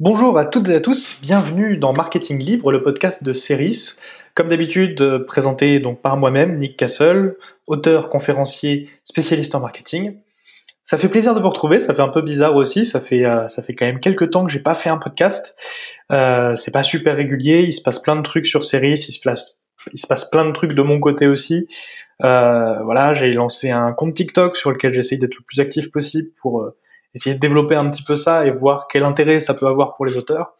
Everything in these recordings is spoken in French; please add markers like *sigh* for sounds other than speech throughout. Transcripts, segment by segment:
Bonjour à toutes et à tous, bienvenue dans Marketing Livre, le podcast de Ceris. Comme d'habitude, euh, présenté donc par moi-même, Nick Castle, auteur, conférencier, spécialiste en marketing. Ça fait plaisir de vous retrouver, ça fait un peu bizarre aussi, ça fait euh, ça fait quand même quelques temps que j'ai pas fait un podcast. Euh, c'est pas super régulier, il se passe plein de trucs sur Ceris, il se passe il se passe plein de trucs de mon côté aussi. Euh, voilà, j'ai lancé un compte TikTok sur lequel j'essaye d'être le plus actif possible pour essayer de développer un petit peu ça et voir quel intérêt ça peut avoir pour les auteurs.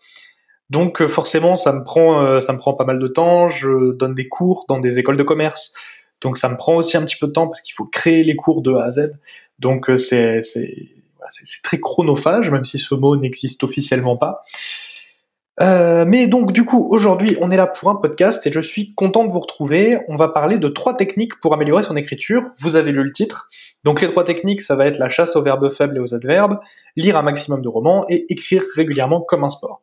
Donc euh, forcément, ça me prend euh, ça me prend pas mal de temps. Je donne des cours dans des écoles de commerce, donc ça me prend aussi un petit peu de temps parce qu'il faut créer les cours de A à Z. Donc euh, c'est c'est c'est très chronophage, même si ce mot n'existe officiellement pas. Euh, mais donc du coup aujourd'hui on est là pour un podcast et je suis content de vous retrouver. On va parler de trois techniques pour améliorer son écriture. Vous avez lu le titre. Donc les trois techniques ça va être la chasse aux verbes faibles et aux adverbes, lire un maximum de romans et écrire régulièrement comme un sport.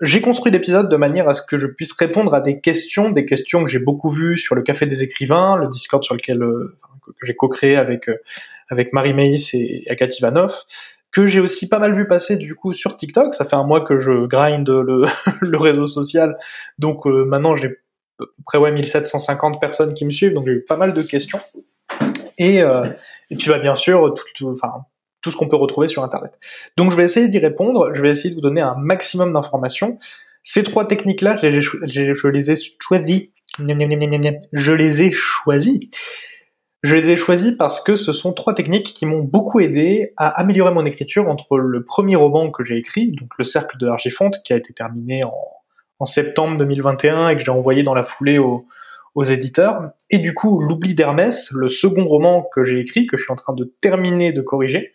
J'ai construit l'épisode de manière à ce que je puisse répondre à des questions, des questions que j'ai beaucoup vues sur le Café des écrivains, le Discord sur lequel euh, que j'ai co-créé avec euh, avec Marie Meis et Akat Ivanov, que j'ai aussi pas mal vu passer du coup sur TikTok. Ça fait un mois que je grind le, *laughs* le réseau social, donc euh, maintenant j'ai près ouais 1750 personnes qui me suivent, donc j'ai eu pas mal de questions. Et, euh, et puis bah, bien sûr tout, tout- ce qu'on peut retrouver sur internet. Donc je vais essayer d'y répondre, je vais essayer de vous donner un maximum d'informations. Ces trois techniques-là, je les ai, choisies. Je les ai choisies. Je les ai choisis parce que ce sont trois techniques qui m'ont beaucoup aidé à améliorer mon écriture entre le premier roman que j'ai écrit, donc Le Cercle de l'Argifonte, qui a été terminé en, septembre 2021 et que j'ai envoyé dans la foulée aux, éditeurs, et du coup L'Oubli d'Hermès, le second roman que j'ai écrit, que je suis en train de terminer de corriger,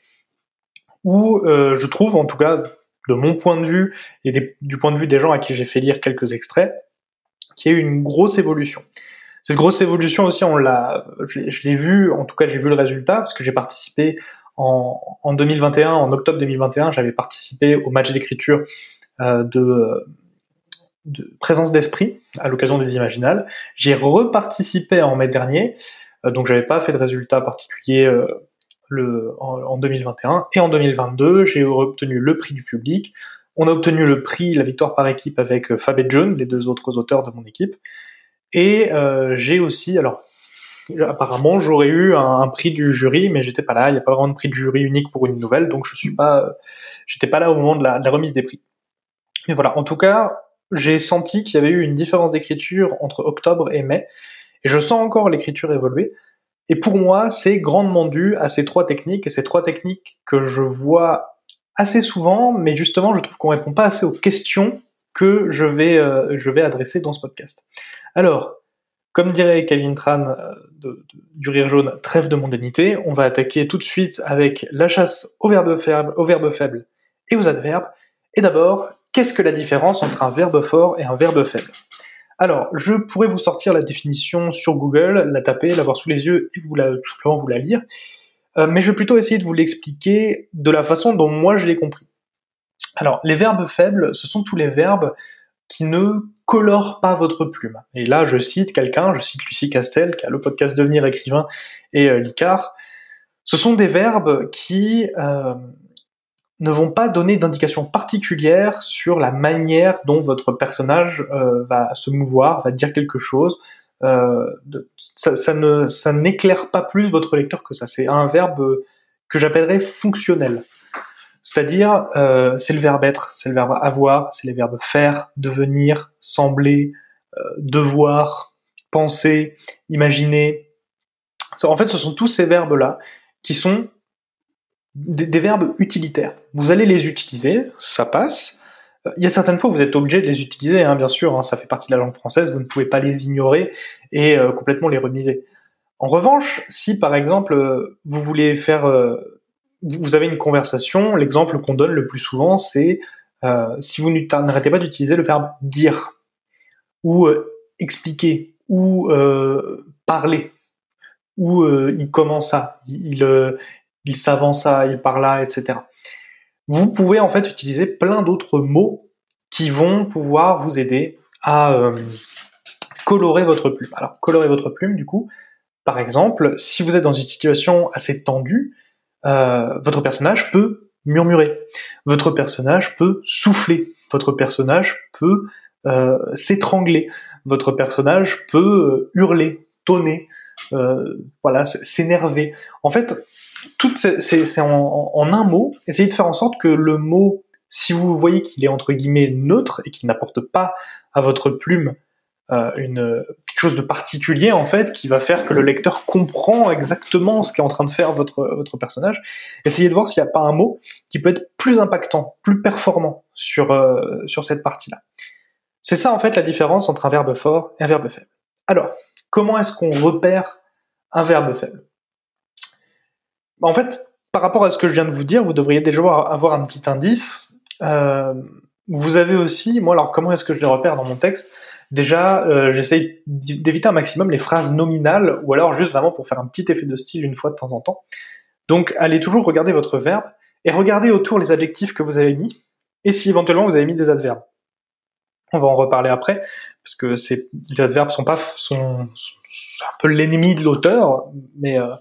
où euh, je trouve, en tout cas de mon point de vue et du point de vue des gens à qui j'ai fait lire quelques extraits, qu'il y a eu une grosse évolution. Cette grosse évolution aussi, on l'a, je, l'ai vu, en tout cas j'ai vu le résultat, parce que j'ai participé en, en 2021, en octobre 2021, j'avais participé au match d'écriture euh, de, présence d'esprit à l'occasion des Imaginales. J'ai reparticipé en mai dernier, euh, donc j'avais pas fait de résultat particulier euh, en 2021. Et en 2022, j'ai obtenu le prix du public. On a obtenu le prix, la victoire par équipe avec euh, Fab et John, les deux autres auteurs de mon équipe. Et euh, j'ai aussi, alors apparemment j'aurais eu un, prix du jury, mais j'étais pas là. Il n'y a pas vraiment de prix du jury unique pour une nouvelle, donc je suis pas, j'étais pas là au moment de la, de la remise des prix. Mais voilà, en tout cas, j'ai senti qu'il y avait eu une différence d'écriture entre octobre et mai, et je sens encore l'écriture évoluer. Et pour moi, c'est grandement dû à ces trois techniques, et ces trois techniques que je vois assez souvent, mais justement, je trouve qu'on répond pas assez aux questions que je vais, euh, je vais adresser dans ce podcast. Alors, comme dirait Calvin Tran euh, du Rire Jaune, trêve de mondanité, on va attaquer tout de suite avec la chasse aux verbes faibles, aux verbes faibles et aux adverbes. Et d'abord, qu'est-ce que la différence entre un verbe fort et un verbe faible? Alors, je pourrais vous sortir la définition sur Google, la taper, l'avoir sous les yeux et vous la, tout simplement vous la lire. Euh, mais je vais plutôt essayer de vous l'expliquer de la façon dont moi je l'ai compris. Alors, les verbes faibles, ce sont tous les verbes qui ne colorent pas votre plume. Et là, je cite quelqu'un, je cite Lucie Castel, qui a le podcast Devenir écrivain, et euh, Licard. Ce sont des verbes qui euh, ne vont pas donner d'indication particulière sur la manière dont votre personnage euh, va se mouvoir, va dire quelque chose. Euh, ça ne, ça n'éclaire pas plus votre lecteur que ça. C'est un verbe que j'appellerais fonctionnel. C'est-à-dire, euh, c'est le verbe être, c'est le verbe avoir, c'est les verbes faire, devenir, sembler, euh, devoir, penser, imaginer. En fait, ce sont tous ces verbes-là qui sont des, verbes utilitaires. Vous allez les utiliser, ça passe. Il y a certaines fois où vous êtes obligé de les utiliser, hein, bien sûr, hein, ça fait partie de la langue française, vous ne pouvez pas les ignorer et euh, complètement les remiser. En revanche, si par exemple vous voulez faire, vous avez une conversation, l'exemple qu'on donne le plus souvent, c'est euh, si vous n'arrêtez pas d'utiliser le verbe dire ou euh, expliquer ou euh, parler ou il commença, il, euh, il s'avança, il parla, etc. Vous pouvez en fait utiliser plein d'autres mots qui vont pouvoir vous aider à colorer votre plume. Alors, colorer votre plume, du coup, par exemple, si vous êtes dans une situation assez tendue, euh, votre personnage peut murmurer. Votre personnage peut souffler. Votre personnage peut euh, s'étrangler. Votre personnage peut euh, hurler, tonner, euh, voilà, s'énerver. En fait, tout c'est en, en, un mot. Essayez de faire en sorte que le mot, si vous voyez qu'il est entre guillemets neutre et qu'il n'apporte pas à votre plume euh, une, quelque chose de particulier en fait qui va faire que le lecteur comprend exactement ce qu'est en train de faire votre, votre personnage. Essayez de voir s'il n'y a pas un mot qui peut être plus impactant, plus performant sur, euh, sur cette partie-là. C'est ça en fait la différence entre un verbe fort et un verbe faible. Alors, comment est-ce qu'on repère un verbe faible? En fait, par rapport à ce que je viens de vous dire, vous devriez déjà avoir un petit indice. Euh, vous avez aussi, moi alors comment est-ce que je les repère dans mon texte? Déjà, euh, j'essaye d'éviter un maximum les phrases nominales, ou alors juste vraiment pour faire un petit effet de style une fois de temps en temps. Donc, allez toujours regarder votre verbe, et regardez autour les adjectifs que vous avez mis, et si éventuellement vous avez mis des adverbes. On va en reparler après, parce que ces, les adverbes sont pas sont, sont un peu l'ennemi de l'auteur, mais euh,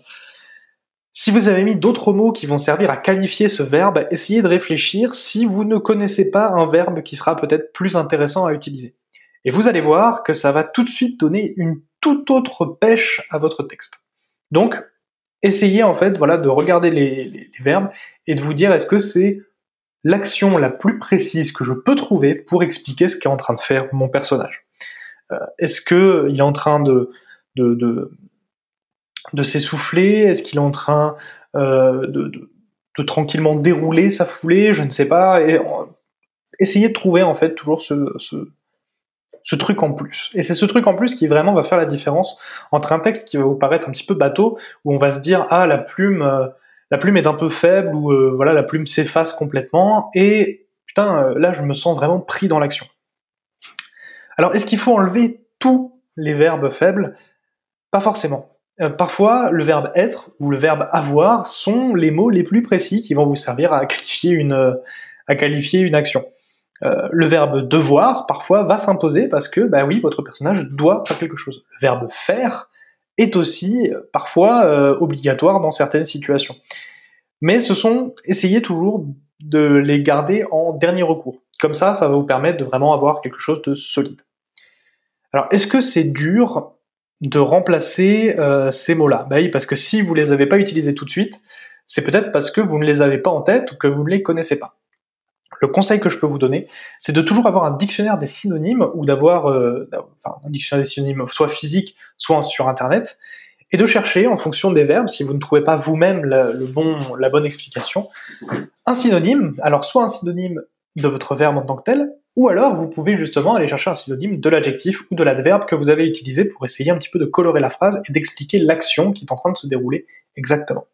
si vous avez mis d'autres mots qui vont servir à qualifier ce verbe, essayez de réfléchir si vous ne connaissez pas un verbe qui sera peut-être plus intéressant à utiliser. Et vous allez voir que ça va tout de suite donner une toute autre pêche à votre texte. Donc, essayez en fait voilà, de regarder les, verbes et de vous dire est-ce que c'est l'action la plus précise que je peux trouver pour expliquer ce qu'est en train de faire mon personnage? Euh, est-ce qu'il est en train de, de, de, s'essouffler? Est-ce qu'il est en train euh, de, de, tranquillement dérouler sa foulée? Je ne sais pas. Et, essayez de trouver en fait toujours ce truc en plus. Et c'est ce truc en plus qui vraiment va faire la différence entre un texte qui va vous paraître un petit peu bateau, où on va se dire ah la plume, euh, la plume est un peu faible, ou euh, voilà la plume s'efface complètement, et putain euh, là je me sens vraiment pris dans l'action. Alors est-ce qu'il faut enlever tous les verbes faibles? Pas forcément. parfois le verbe être ou le verbe avoir sont les mots les plus précis qui vont vous servir à qualifier une action. Euh, le verbe devoir parfois va s'imposer parce que bah oui votre personnage doit faire quelque chose. Le verbe faire est aussi euh, parfois euh, obligatoire dans certaines situations. Mais ce sont essayez toujours de les garder en dernier recours. Comme ça, ça va vous permettre de vraiment avoir quelque chose de solide. Alors, est-ce que c'est dur de remplacer ces mots-là? Bah oui, parce que si vous les avez pas utilisés tout de suite, c'est peut-être parce que vous ne les avez pas en tête ou que vous ne les connaissez pas. Le conseil que je peux vous donner, c'est de toujours avoir un dictionnaire des synonymes ou d'avoir euh, un dictionnaire des synonymes soit physique, soit sur Internet, et de chercher en fonction des verbes, si vous ne trouvez pas vous-même la bonne explication, un synonyme. Alors soit un synonyme de votre verbe en tant que tel, ou alors vous pouvez justement aller chercher un synonyme de l'adjectif ou de l'adverbe que vous avez utilisé pour essayer un petit peu de colorer la phrase et d'expliquer l'action qui est en train de se dérouler exactement.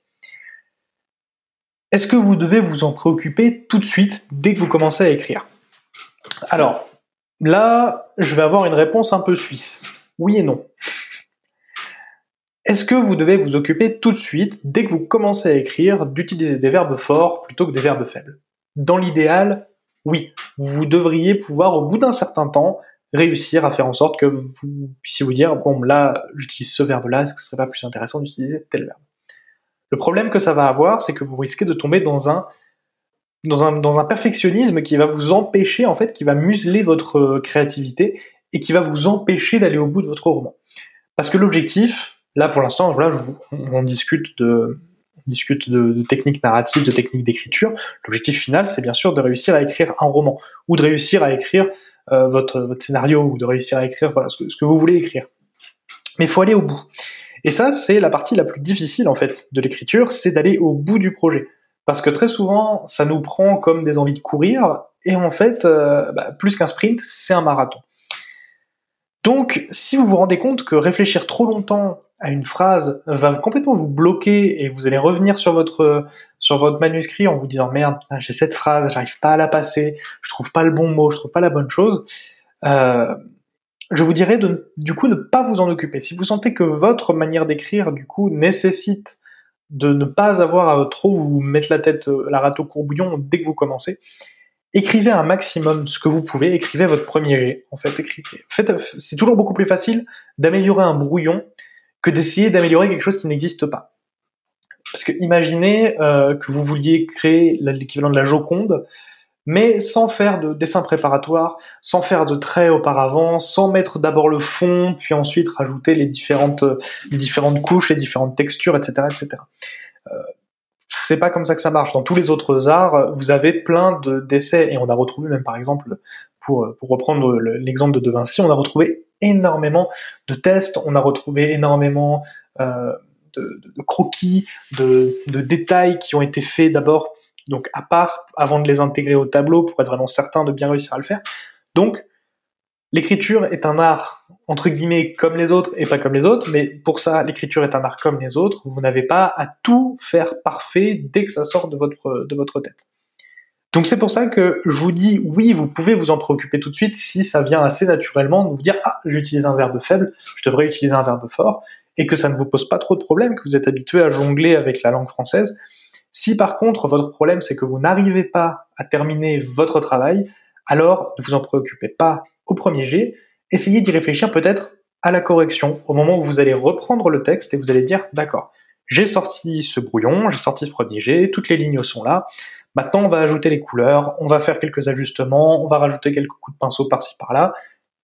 Est-ce que vous devez vous en préoccuper tout de suite dès que vous commencez à écrire? Alors, là, je vais avoir une réponse un peu suisse. Oui et non. Est-ce que vous devez vous occuper tout de suite, dès que vous commencez à écrire, d'utiliser des verbes forts plutôt que des verbes faibles? Dans l'idéal, oui. Vous devriez pouvoir, au bout d'un certain temps, réussir à faire en sorte que vous puissiez vous dire, bon, là, j'utilise ce verbe-là, est-ce que ce serait pas plus intéressant d'utiliser tel verbe? Le problème que ça va avoir, c'est que vous risquez de tomber dans un, perfectionnisme qui va vous empêcher, en fait, qui va museler votre euh, créativité et qui va vous empêcher d'aller au bout de votre roman. Parce que l'objectif, là pour l'instant, on discute de, discute de, techniques narratives, de techniques d'écriture. L'objectif final, c'est bien sûr de réussir à écrire un roman ou de réussir à écrire euh, votre, votre scénario ou de réussir à écrire voilà, ce que vous voulez écrire. Mais il faut aller au bout. Et ça, c'est la partie la plus difficile en fait de l'écriture, c'est d'aller au bout du projet. Parce que très souvent, ça nous prend comme des envies de courir, et en fait, euh, bah, plus qu'un sprint, c'est un marathon. Donc, si vous vous rendez compte que réfléchir trop longtemps à une phrase va complètement vous bloquer et vous allez revenir sur votre sur votre manuscrit en vous disant merde, j'ai cette phrase, j'arrive pas à la passer, je trouve pas le bon mot, je trouve pas la bonne chose. Euh, je vous dirais de, du coup, ne pas vous en occuper. Si vous sentez que votre manière d'écrire, du coup, nécessite de ne pas avoir à trop vous mettre la tête, euh, la rate au courbouillon dès que vous commencez, écrivez un maximum ce que vous pouvez, écrivez votre premier jet. En fait, écrivez. c'est toujours beaucoup plus facile d'améliorer un brouillon que d'essayer d'améliorer quelque chose qui n'existe pas. Parce que imaginez euh, que vous vouliez créer l'équivalent de la Joconde, mais sans faire de dessin préparatoire, sans faire de traits auparavant, sans mettre d'abord le fond, puis ensuite rajouter les différentes, les différentes couches, les différentes textures, etc., etc. Euh, c'est pas comme ça que ça marche. Dans tous les autres arts, vous avez plein de d'essais, et on a retrouvé même par exemple, pour, pour reprendre l'exemple de De Vinci, on a retrouvé énormément de tests, on a retrouvé énormément euh, de, de, croquis, de, de, détails qui ont été faits d'abord, donc à part, avant de les intégrer au tableau, pour être vraiment certain de bien réussir à le faire. Donc, l'écriture est un art entre guillemets comme les autres et pas comme les autres, mais pour ça, l'écriture est un art comme les autres. Vous n'avez pas à tout faire parfait dès que ça sort de votre, de votre tête. Donc c'est pour ça que je vous dis oui, vous pouvez vous en préoccuper tout de suite si ça vient assez naturellement de vous dire ah j'utilise un verbe faible, je devrais utiliser un verbe fort et que ça ne vous pose pas trop de problèmes, que vous êtes habitué à jongler avec la langue française. Si par contre votre problème c'est que vous n'arrivez pas à terminer votre travail, alors ne vous en préoccupez pas au premier jet, essayez d'y réfléchir peut-être à la correction au moment où vous allez reprendre le texte et vous allez dire d'accord, j'ai sorti ce brouillon, j'ai sorti ce premier jet, toutes les lignes sont là. Maintenant, on va ajouter les couleurs, on va faire quelques ajustements, on va rajouter quelques coups de pinceau par-ci par-là,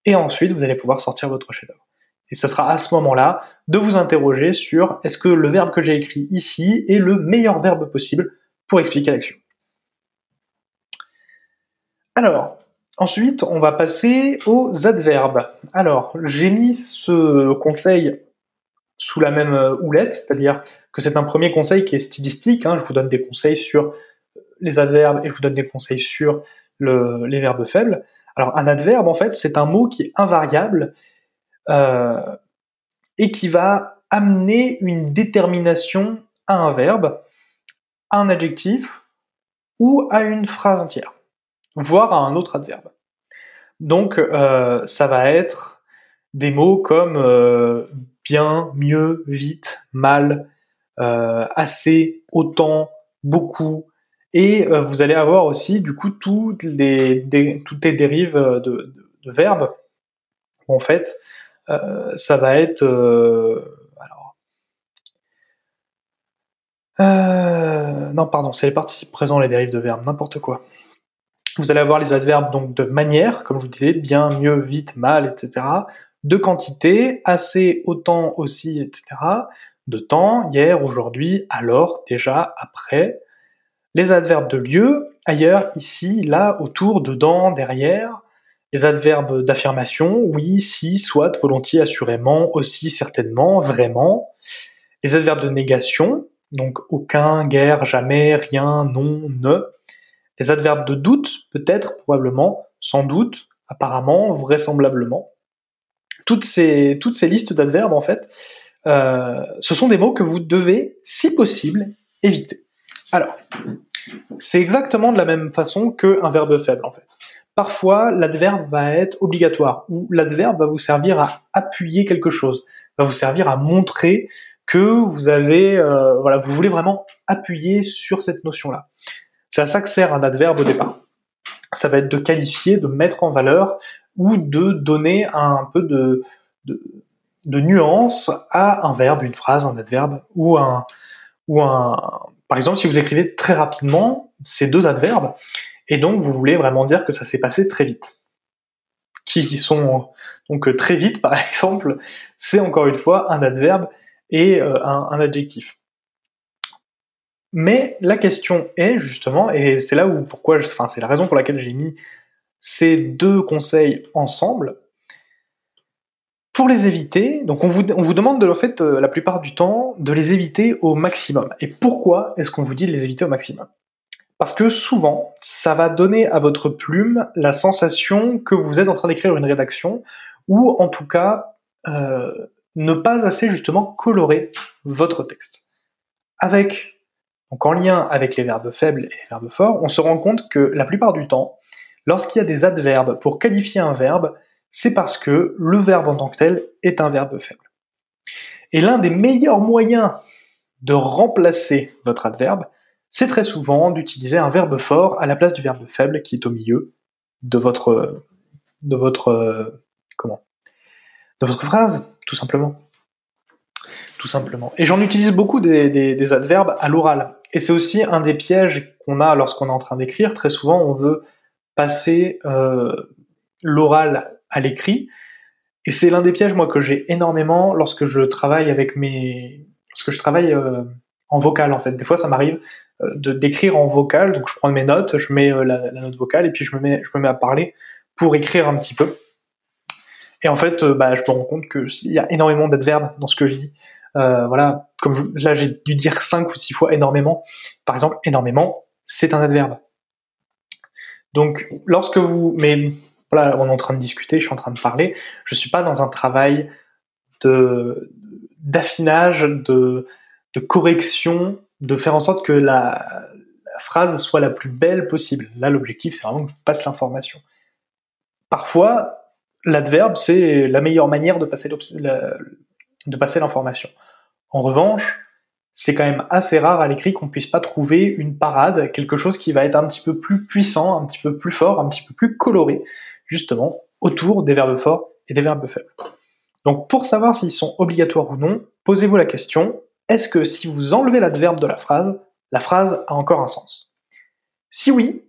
et ensuite vous allez pouvoir sortir votre chef-d'œuvre. Et ce sera à ce moment-là de vous interroger sur est-ce que le verbe que j'ai écrit ici est le meilleur verbe possible pour expliquer l'action. Alors, ensuite, on va passer aux adverbes. Alors, j'ai mis ce conseil sous la même houlette, c'est-à-dire que c'est un premier conseil qui est stylistique. Hein. je vous donne des conseils sur les adverbes et je vous donne des conseils sur les verbes faibles. Alors un adverbe, en fait, c'est un mot qui est invariable et qui va amener une détermination à un verbe, à un adjectif ou à une phrase entière, voire à un autre adverbe. Donc euh, ça va être des mots comme euh, bien, mieux, vite, mal, assez, autant, beaucoup, et euh, vous allez avoir aussi, du coup, toutes les, toutes les dérives euh, de, verbes. En fait, euh, ça va être... alors, non, pardon, c'est les participes présents, les dérives de verbes, n'importe quoi. Vous allez avoir les adverbes donc de manière, comme je vous disais, bien, mieux, vite, mal, etc. De quantité, assez, autant, aussi, etc. De temps, hier, aujourd'hui, alors, déjà, après les adverbes de lieu, ailleurs, ici, là, autour, dedans, derrière, les adverbes d'affirmation, oui, si, soit, volontiers, assurément, aussi, certainement, vraiment, les adverbes de négation, donc aucun, guère, jamais, rien, non, ne, les adverbes de doute, peut-être, probablement, sans doute, apparemment, vraisemblablement. Toutes ces, listes d'adverbes, en fait, euh, ce sont des mots que vous devez, si possible, éviter. Alors, c'est exactement de la même façon qu'un verbe faible en fait. Parfois, l'adverbe va être obligatoire, ou l'adverbe va vous servir à appuyer quelque chose, va vous servir à montrer que vous avez, euh, voilà, vous voulez vraiment appuyer sur cette notion-là. C'est à ça que sert un adverbe au départ. Ça va être de qualifier, de mettre en valeur, ou de donner un peu de, de, de nuance à un verbe, une phrase, un adverbe, ou un, ou un, par exemple, si vous écrivez très rapidement ces deux adverbes, et donc vous voulez vraiment dire que ça s'est passé très vite. Qui sont donc euh, très vite, *laughs* par exemple, c'est encore une fois un adverbe et euh, un, adjectif. Mais la question est justement, et c'est là où pourquoi, enfin c'est la raison pour laquelle j'ai mis ces deux conseils ensemble, pour les éviter, donc on vous, demande de, en fait, euh, la plupart du temps de les éviter au maximum. Et pourquoi est-ce qu'on vous dit de les éviter au maximum? Parce que souvent, ça va donner à votre plume la sensation que vous êtes en train d'écrire une rédaction, ou en tout cas, euh, ne pas assez justement colorer votre texte. Avec, donc en lien avec les verbes faibles et les verbes forts, on se rend compte que la plupart du temps, lorsqu'il y a des adverbes pour qualifier un verbe, c'est parce que le verbe en tant que tel est un verbe faible. Et l'un des meilleurs moyens de remplacer votre adverbe, c'est très souvent d'utiliser un verbe fort à la place du verbe faible qui est au milieu de votre de votre comment? De votre phrase tout simplement. tout simplement. Et j'en utilise beaucoup des, adverbes à l'oral. Et c'est aussi un des pièges qu'on a lorsqu'on est en train d'écrire. Très souvent, on veut passer euh, l'oral à l'écrit. Et c'est l'un des pièges, moi, que j'ai énormément lorsque je travaille avec mes... lorsque je travaille euh, en vocal, en fait. Des fois, ça m'arrive de d'écrire en vocal. Donc, je prends mes notes, je mets la, la, note vocale, et puis je me, mets, je me mets à parler pour écrire un petit peu. Et en fait, bah, je me rends compte qu'il y a énormément d'adverbes dans ce que je dis. Euh, voilà, comme là j'ai dû dire cinq ou six fois énormément. Par exemple, énormément, c'est un adverbe. Donc, lorsque vous, mais voilà, on est en train de discuter, je suis en train de parler, je suis pas dans un travail de d'affinage, de, de correction, de faire en sorte que la, phrase soit la plus belle possible. Là, l'objectif, c'est vraiment que je passe l'information. Parfois, l'adverbe, c'est la meilleure manière de passer de passer l'information. En revanche, c'est quand même assez rare à l'écrit qu'on puisse pas trouver une parade, quelque chose qui va être un petit peu plus puissant, un petit peu plus fort, un petit peu plus coloré, justement, autour des verbes forts et des verbes faibles. Donc pour savoir s'ils sont obligatoires ou non, posez-vous la question, est-ce que si vous enlevez l'adverbe de la phrase, la phrase a encore un sens? Si oui,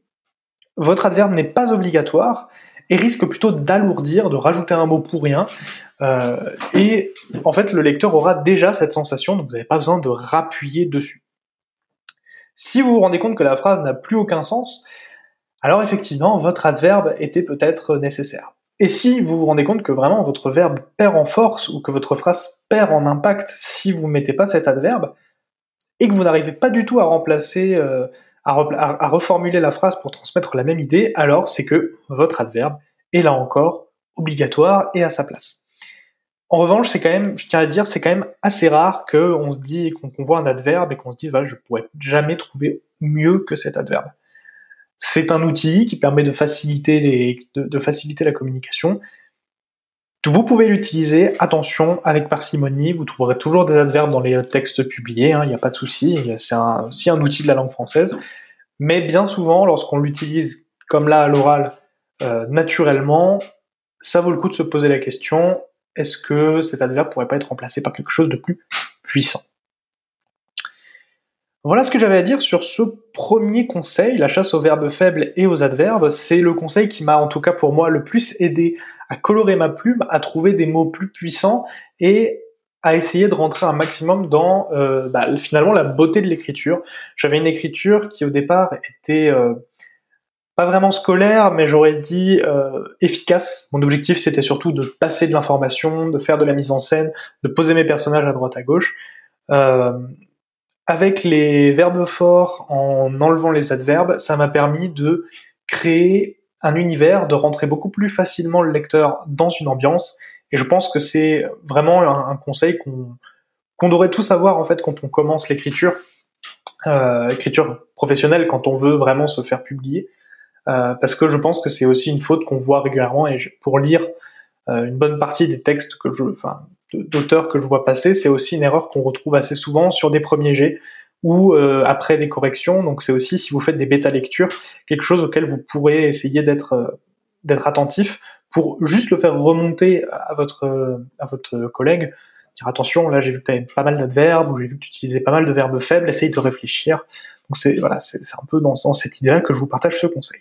votre adverbe n'est pas obligatoire et risque plutôt d'alourdir, de rajouter un mot pour rien, euh, et en fait, le lecteur aura déjà cette sensation, donc vous n'avez pas besoin de rappuyer dessus. Si vous vous rendez compte que la phrase n'a plus aucun sens, alors effectivement, votre adverbe était peut-être nécessaire. Et si vous vous rendez compte que vraiment votre verbe perd en force ou que votre phrase perd en impact si vous ne mettez pas cet adverbe, et que vous n'arrivez pas du tout à remplacer, euh, à reformuler la phrase pour transmettre la même idée, alors c'est que votre adverbe est là encore obligatoire et à sa place. En revanche, c'est quand même, je tiens à dire, c'est quand même assez rare qu'on se dit, qu'on voit un adverbe et qu'on se dise, voilà, je pourrais jamais trouver mieux que cet adverbe. C'est un outil qui permet de faciliter de, faciliter la communication. Vous pouvez l'utiliser, attention, avec parcimonie, vous trouverez toujours des adverbes dans les textes publiés, il hein, n'y a pas de souci, c'est aussi un outil de la langue française. Mais bien souvent, lorsqu'on l'utilise comme là à l'oral, euh, naturellement, ça vaut le coup de se poser la question, est-ce que cet adverbe pourrait pas être remplacé par quelque chose de plus puissant? Voilà ce que j'avais à dire sur ce premier conseil, la chasse aux verbes faibles et aux adverbes. C'est le conseil qui m'a en tout cas pour moi le plus aidé à colorer ma plume, à trouver des mots plus puissants et à essayer de rentrer un maximum dans euh, bah, finalement la beauté de l'écriture. J'avais une écriture qui au départ était euh, pas vraiment scolaire, mais j'aurais dit euh, efficace. Mon objectif, c'était surtout de passer de l'information, de faire de la mise en scène, de poser mes personnages à droite à gauche. Avec les verbes forts, en enlevant les adverbes, ça m'a permis de créer un univers, de rentrer beaucoup plus facilement le lecteur dans une ambiance. Et je pense que c'est vraiment un, conseil qu'on devrait tous avoir en fait quand on commence l'écriture, euh, écriture professionnelle, quand on veut vraiment se faire publier. Euh, parce que je pense que c'est aussi une faute qu'on voit régulièrement et pour lire euh, une bonne partie des textes que je, enfin, d'auteurs que je vois passer, c'est aussi une erreur qu'on retrouve assez souvent sur des premiers jets ou euh, après des corrections. Donc c'est aussi si vous faites des bêta lectures, quelque chose auquel vous pourrez essayer d'être d'être attentif pour juste le faire remonter à votre à votre collègue. Dire attention, là j'ai vu que tu avais pas mal d'adverbes ou j'ai vu que tu utilisais pas mal de verbes faibles. Essaye de réfléchir. Donc c'est voilà, c'est un peu dans, dans cette idée-là que je vous partage ce conseil.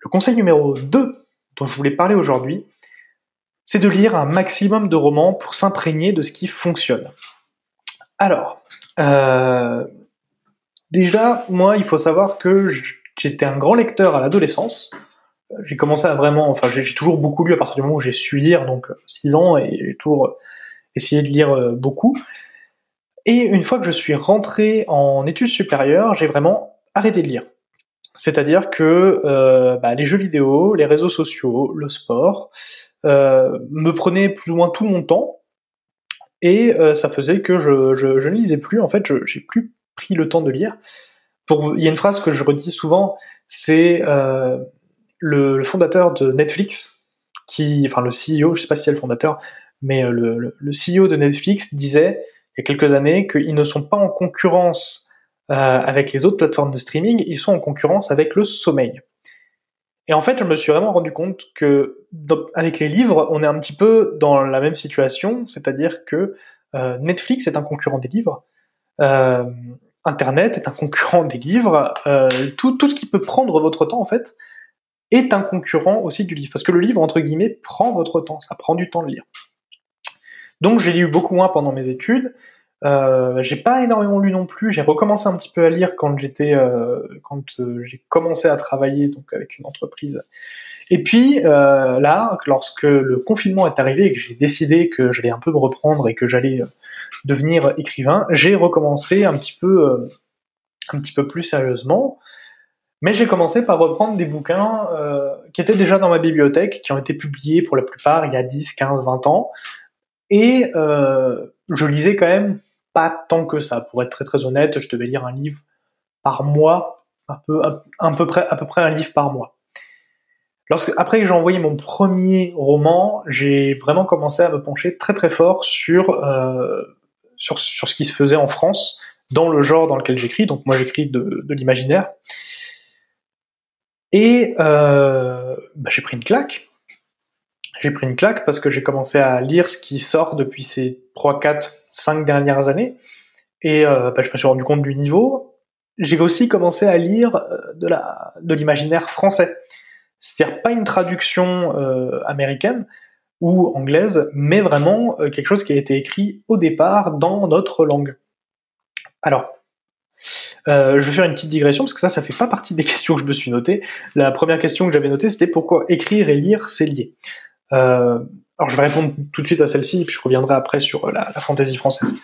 Le conseil numéro 2 dont je voulais parler aujourd'hui, c'est de lire un maximum de romans pour s'imprégner de ce qui fonctionne. Alors, euh, déjà, moi, il faut savoir que j'étais un grand lecteur à l'adolescence. J'ai commencé à vraiment, enfin, j'ai toujours beaucoup lu à partir du moment où j'ai su lire, donc 6 ans, et j'ai toujours essayé de lire euh, beaucoup. Et une fois que je suis rentré en études supérieures, j'ai vraiment arrêté de lire. C'est-à-dire que euh, bah, les jeux vidéo, les réseaux sociaux, le sport euh, me prenaient plus ou moins tout mon temps et euh, ça faisait que je, je, je, ne lisais plus. En fait, j'ai plus pris le temps de lire. Pour, il y a une phrase que je redis souvent, c'est euh, le, fondateur de Netflix, qui, enfin le CEO, je sais pas si c'est le fondateur, mais euh, le, CEO de Netflix disait il y a quelques années qu'ils ne sont pas en concurrence euh, avec les autres plateformes de streaming, ils sont en concurrence avec le sommeil. Et en fait, je me suis vraiment rendu compte que avec les livres, on est un petit peu dans la même situation, c'est-à-dire que Netflix est un concurrent des livres. Internet est un concurrent des livres. tout, tout ce qui peut prendre votre temps, en fait, est un concurrent aussi du livre. Parce que le livre, entre guillemets, prend votre temps. Ça prend du temps de lire. Donc j'ai lu beaucoup moins pendant mes études. Euh, j'ai pas énormément lu non plus. J'ai recommencé un petit peu à lire quand j'étais, euh, quand euh, j'ai commencé à travailler donc avec une entreprise. Et puis là, lorsque le confinement est arrivé et que j'ai décidé que j'allais un peu me reprendre et que j'allais devenir écrivain, j'ai recommencé un petit peu, un petit peu plus sérieusement. Mais j'ai commencé par reprendre des bouquins qui étaient déjà dans ma bibliothèque, qui ont été publiés pour la plupart il y a 10, 15, 20 ans, et je lisais quand même pas tant que ça. Pour être très très honnête, je devais lire un livre par mois, un peu, un, peu près, à peu près un livre par mois. Lorsque, après que j'ai envoyé mon premier roman, j'ai vraiment commencé à me pencher très très fort sur, euh, sur, sur, ce qui se faisait en France, dans le genre dans lequel j'écris. Donc moi j'écris de, de l'imaginaire. Et euh, bah, j'ai pris une claque j'ai pris une claque parce que j'ai commencé à lire ce qui sort depuis ces 3, 4, 5 dernières années. Et euh, bah, je me suis rendu compte du niveau. J'ai aussi commencé à lire euh, de, l'imaginaire français. C'est-à-dire pas une traduction euh, américaine ou anglaise, mais vraiment quelque chose qui a été écrit au départ dans notre langue. Alors, je vais faire une petite digression parce que ça, ça fait pas partie des *laughs* questions que je me suis notées. La première question que j'avais notée, c'était pourquoi écrire et lire, c'est lié. Euh, alors je vais répondre tout de suite à celle-ci, puis je reviendrai après sur la, la fantaisie française.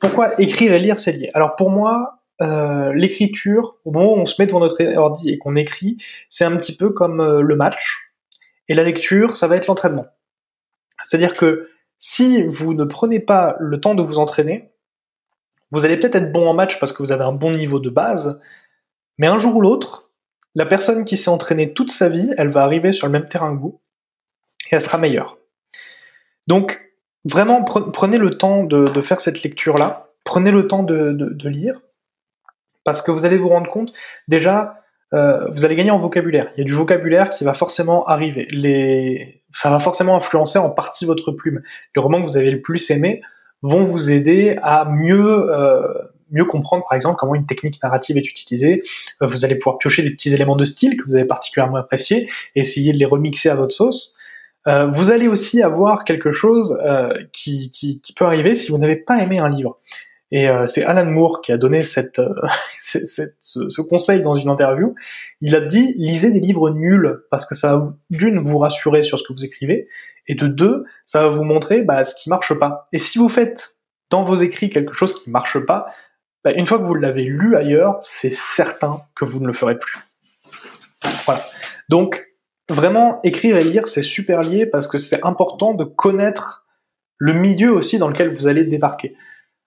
pourquoi écrire et lire, c'est lié? Alors pour moi, euh, l'écriture, au moment où on se met devant notre ordi et qu'on écrit, c'est un petit peu comme euh, le match, et la lecture, ça va être l'entraînement. C'est-à-dire que si vous ne prenez pas le temps de vous entraîner, vous allez peut-être être bon en match parce que vous avez un bon niveau de base, mais un jour ou l'autre, la personne qui s'est entraînée toute sa vie, elle va arriver sur le même terrain que vous, et elle sera meilleure. Donc, vraiment, prenez le temps de, faire cette lecture-là, prenez le temps de, lire, parce que vous allez vous rendre compte, déjà, euh, vous allez gagner en vocabulaire. Il y a du vocabulaire qui va forcément arriver. Ça va forcément influencer en partie votre plume. Les romans que vous avez le plus aimé vont vous aider à mieux, euh, mieux comprendre, par exemple, comment une technique narrative est utilisée. Euh, vous allez pouvoir piocher des petits éléments de style que vous avez particulièrement appréciés et essayer de les remixer à votre sauce. Euh, vous allez aussi avoir quelque chose euh, qui, peut arriver si vous n'avez pas aimé un livre. Et euh, c'est Alan Moore qui a donné *laughs* ce, conseil dans une interview. Il a dit lisez des livres nuls parce que ça va d'une vous rassurer sur ce que vous écrivez et de deux ça va vous montrer bah, ce qui marche pas. Et si vous faites dans vos écrits quelque chose qui marche pas, bah, une fois que vous l'avez lu ailleurs, c'est certain que vous ne le ferez plus. Voilà. Donc vraiment, écrire et lire, c'est super lié parce que c'est important de connaître le milieu aussi dans lequel vous allez débarquer.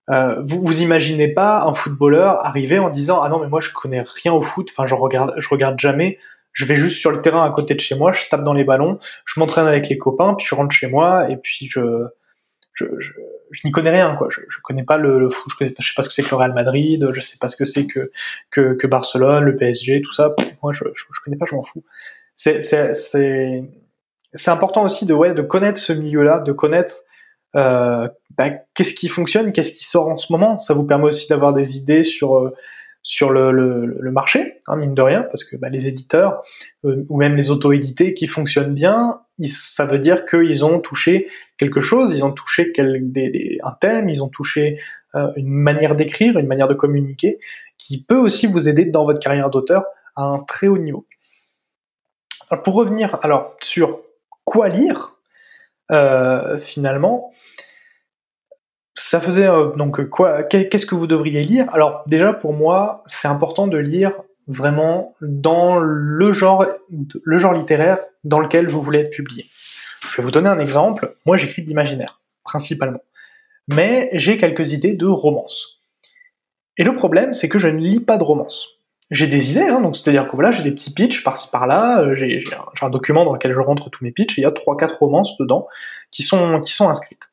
Euh, vous vous imaginez pas un footballeur arriver en disant ah non mais moi je connais rien au foot, enfin je regarde je regarde jamais, je vais juste sur le terrain à côté de chez moi, je tape dans les ballons, je m'entraîne avec les copains, puis je rentre chez moi. Et puis je je, je, n'y connais rien quoi. Je, je connais pas le, foot, je, je sais pas ce que c'est que le Real Madrid, je sais pas ce que c'est que, que que Barcelone, le PSG, tout ça. Moi je, je connais pas, je m'en fous c'est important aussi de connaître ce milieu-là, de connaître euh, bah, qu'est-ce qui fonctionne, qu'est-ce qui sort en ce moment. Ça vous permet aussi d'avoir des idées sur euh, le, marché, hein, mine de rien, parce que bah, les éditeurs euh, ou même les auto-édités qui fonctionnent bien, ça veut dire qu'ils ont touché quelque chose, ils ont touché un thème, ils ont touché une manière d'écrire, une manière de communiquer, qui peut aussi vous aider dans votre carrière d'auteur à un très haut niveau pour revenir alors sur quoi lire, euh, finalement, ça faisait euh, donc quoi Qu'est-ce que vous devriez lire? Alors déjà pour moi, c'est important de lire vraiment dans le genre, le genre littéraire dans lequel vous voulez être publié. Je vais vous donner un exemple. Moi, j'écris de l'imaginaire principalement, mais j'ai quelques idées de romance. Et le problème, c'est que je ne lis pas de romance j'ai des idées, hein, donc c'est-à-dire que voilà, j'ai des petits pitchs par-ci par-là, euh, j'ai un, document dans lequel je rentre tous mes pitchs, et il y a trois quatre romances dedans qui sont qui sont inscrites.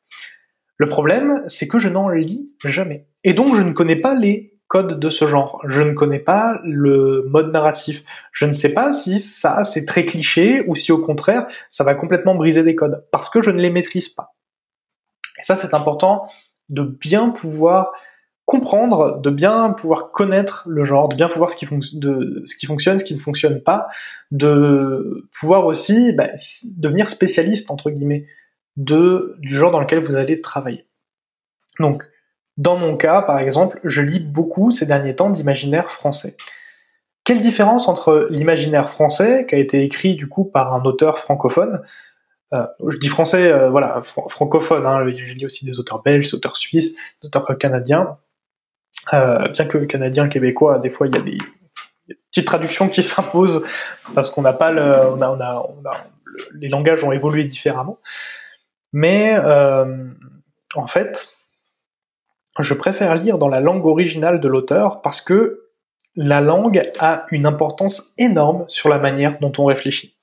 Le problème, c'est que je n'en lis jamais, et donc je ne connais pas les codes de ce genre, je ne connais pas le mode narratif, je ne sais pas si ça c'est très cliché ou si au contraire ça va complètement briser des codes, parce que je ne les maîtrise pas. Et ça c'est important de bien pouvoir comprendre, de bien pouvoir connaître le genre, de bien pouvoir ce qui, de, ce qui fonctionne, ce qui ne fonctionne pas, de pouvoir aussi bah, devenir spécialiste, entre guillemets, de, du genre dans lequel vous allez travailler. Donc, dans mon cas, par exemple, je lis beaucoup ces derniers temps d'imaginaire français. Quelle différence entre l'imaginaire français, qui a été écrit du coup par un auteur francophone, euh, je dis français, euh, voilà, francophone, hein, j'ai lu aussi des auteurs belges, des auteurs suisses, des auteurs canadiens, bien que canadien, québécois, des fois il y a des, petites traductions qui *laughs* s'imposent parce qu'on n'a pas le, les langages ont évolué différemment. Mais en fait, je préfère lire dans la langue originale de l'auteur parce que la langue a une importance énorme sur la manière dont on réfléchit.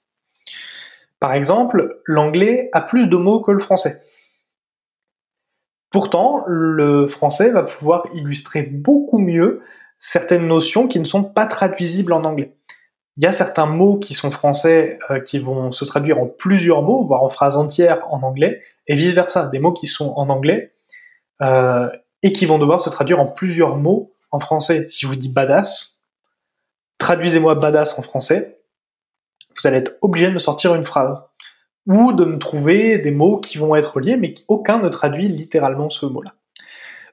Par exemple, l'anglais a plus de mots que le français. Pourtant, le français va pouvoir illustrer beaucoup mieux certaines notions qui ne sont pas traduisibles en anglais. Il y a certains mots qui sont français euh, qui vont se traduire en plusieurs mots, voire en phrases entières en anglais, et vice-versa, des mots qui sont en anglais euh, et qui vont devoir se traduire en plusieurs mots en français. Si je vous dis badass, traduisez-moi badass en français, vous allez être obligé de me sortir une phrase. Ou de me trouver des mots qui vont être liés, mais aucun ne traduit littéralement ce mot-là.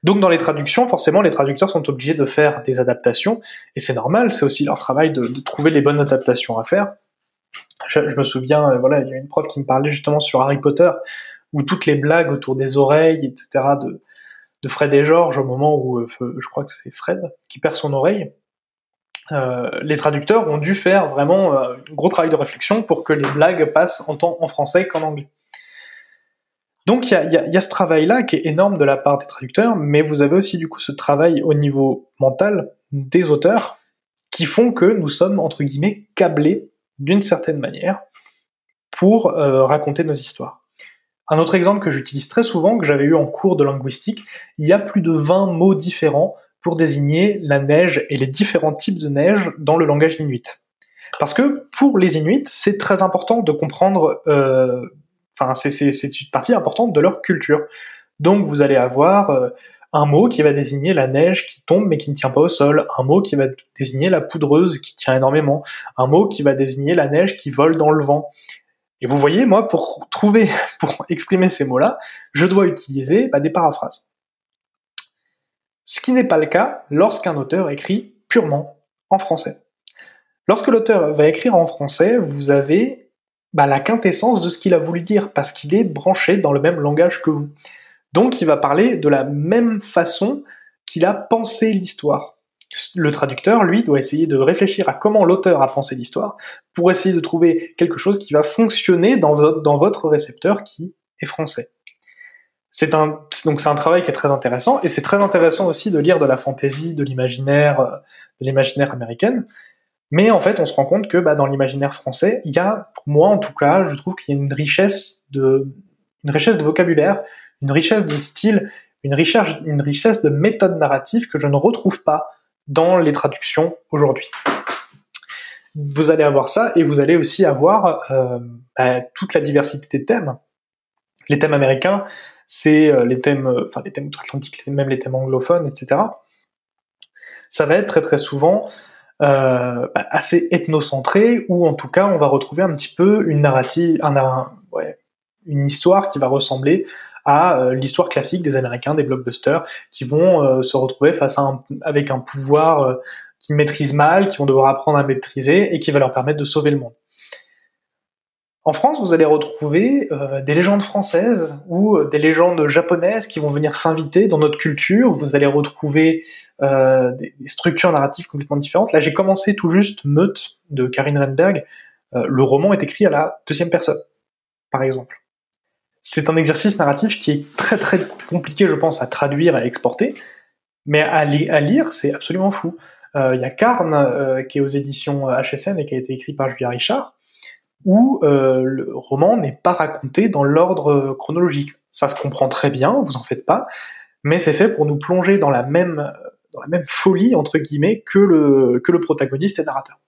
Donc dans les traductions, forcément, les traducteurs sont obligés de faire des adaptations, et c'est normal, c'est aussi leur travail de, trouver les bonnes adaptations à faire. Je, me souviens, euh, voilà, il y a une prof qui me parlait justement sur Harry Potter, où toutes les blagues autour des oreilles, etc., de, Fred et George au moment où euh, je crois que c'est Fred qui perd son oreille. Euh, les traducteurs ont dû faire vraiment euh, un gros travail de réflexion pour que les blagues passent en, en français qu'en anglais. Donc il y, y a, ce travail-là qui est énorme de la part des traducteurs, mais vous avez aussi du coup ce travail au niveau mental des auteurs qui font que nous sommes entre guillemets câblés d'une certaine manière pour raconter nos histoires. Un autre exemple que j'utilise très souvent, que j'avais eu en cours de linguistique, il y a plus de 20 mots différents pour désigner la neige et les différents types de neige dans le langage inuit. Parce que pour les Inuits, c'est très important de comprendre, euh, enfin c'est une partie importante de leur culture. Donc vous allez avoir euh, un mot qui va désigner la neige qui tombe mais qui ne tient pas au sol, un mot qui va désigner la poudreuse qui tient énormément, un mot qui va désigner la neige qui vole dans le vent, et vous voyez, moi, pour trouver, *laughs* pour exprimer ces mots-là, je dois utiliser bah, des paraphrases. Ce qui n'est pas le cas lorsqu'un auteur écrit purement en français. Lorsque l'auteur va écrire en français, vous avez bah, la quintessence de ce qu'il a voulu dire, parce qu'il est branché dans le même langage que vous. Donc il va parler de la même façon qu'il a pensé l'histoire le traducteur, lui, doit essayer de réfléchir à comment l'auteur a pensé l'histoire pour essayer de trouver quelque chose qui va fonctionner dans votre, dans votre récepteur qui est français. C'est un, donc c'est un travail qui est très intéressant et c'est très intéressant aussi de lire de la fantaisie, de l'imaginaire, euh, de l'imaginaire américaine. Mais en fait, on se rend compte que bah, dans l'imaginaire français, il y a, pour moi en tout cas, je trouve qu'il y a une richesse de, une richesse de vocabulaire, une richesse de style, une richesse, une richesse de méthode narrative que je ne retrouve pas dans les traductions aujourd'hui. Vous allez avoir ça et vous allez aussi avoir euh, bah, toute la diversité des thèmes. Les thèmes américains, c'est euh, les thèmes, euh, enfin les thèmes outre-Atlantiques, même les thèmes anglophones, etc. Ça va être très très souvent euh, bah, assez ethnocentré, ou en tout cas on va retrouver un petit peu une narrative, un, ouais, une histoire qui va ressembler à euh, l'histoire classique des Américains, des blockbusters, qui vont se retrouver face à un, avec un pouvoir qu'ils maîtrisent mal, qui vont devoir apprendre à maîtriser et qui va leur permettre de sauver le monde. En France, vous allez retrouver des légendes françaises ou des légendes japonaises qui vont venir s'inviter dans notre culture. Vous allez retrouver des, structures narratives complètement différentes. Là, j'ai commencé tout juste Meute de Karine Renberg. le roman est écrit à la deuxième personne, par exemple c'est un exercice narratif qui est très très compliqué, je pense, à traduire, à exporter, mais à, lire, c'est absolument fou. Euh, il y a Carne, euh, qui est aux éditions HSN et qui a été écrit par Julia Richard, où euh, le roman n'est pas raconté dans l'ordre chronologique. Ça se comprend très bien, vous en faites pas, mais c'est fait pour nous plonger dans la même, dans la même folie, entre guillemets, que le, que le protagoniste et narrateur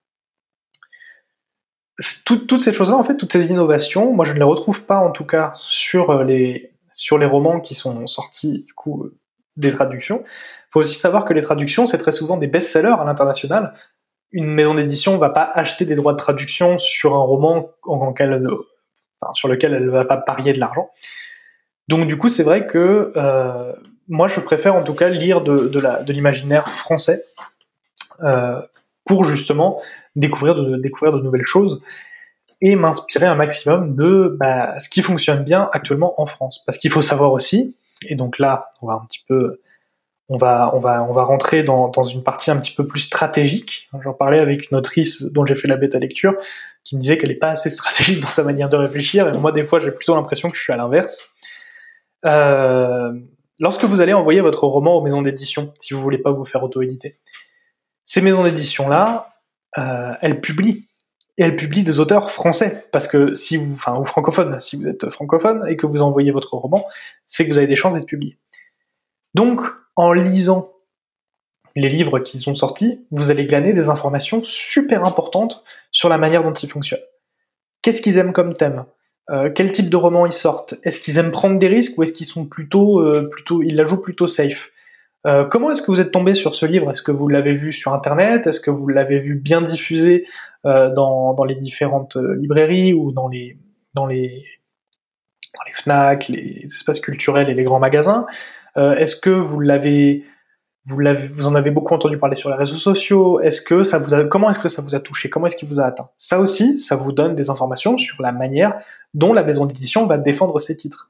toutes ces choses-là, en fait, toutes ces innovations, moi je ne les retrouve pas en tout cas sur euh, les, sur les romans qui sont sortis du coup des traductions. Il faut aussi savoir que les traductions, c'est très souvent des best-sellers à l'international. Une maison d'édition va pas acheter des droits de traduction sur un roman en, sur lequel elle va pas parier de l'argent. Donc du coup, c'est vrai que euh, moi, je préfère en tout cas lire de, de l'imaginaire français euh, pour justement découvrir de, découvrir de nouvelles choses et m'inspirer un maximum de bah, ce qui fonctionne bien actuellement en France. Parce qu'il faut savoir aussi, et donc là, on va un petit peu, on va, on va, on va rentrer dans, dans une partie un petit peu plus stratégique. J'en parlais avec une autrice dont j'ai fait la bêta lecture, qui me disait qu'elle n'est pas assez stratégique dans sa manière de réfléchir. Et moi, des fois, j'ai plutôt l'impression que je suis à l'inverse. Euh, lorsque vous allez envoyer votre roman aux maisons d'édition, si vous voulez pas vous faire auto-éditer, ces maisons d'édition-là, euh, elles publient. Et elles publient des auteurs français. Parce que si vous, enfin, ou francophones, si vous êtes francophone et que vous envoyez votre roman, c'est que vous avez des chances d'être publié. Donc, en lisant les livres qui sont sortis, vous allez glaner des informations super importantes sur la manière dont ils fonctionnent. Qu'est-ce qu'ils aiment comme thème? Euh, Quel type de roman ils sortent? Est-ce qu'ils aiment prendre des risques ou est-ce qu'ils sont plutôt, euh, plutôt, ils la jouent plutôt safe? Euh, comment est-ce que vous êtes tombé sur ce livre? Est-ce que vous l'avez vu sur Internet? Est-ce que vous l'avez vu bien diffusé dans, dans, les différentes librairies ou dans les, dans les, dans les FNAC, les espaces culturels et les grands magasins? Est-ce que vous l'avez vous, vous en avez beaucoup entendu parler sur les réseaux sociaux? Est-ce que ça vous a, comment est-ce que ça vous a touché? Comment est-ce qu'il vous a atteint? Ça aussi, ça vous donne des informations sur la manière dont la maison d'édition va défendre ses titres.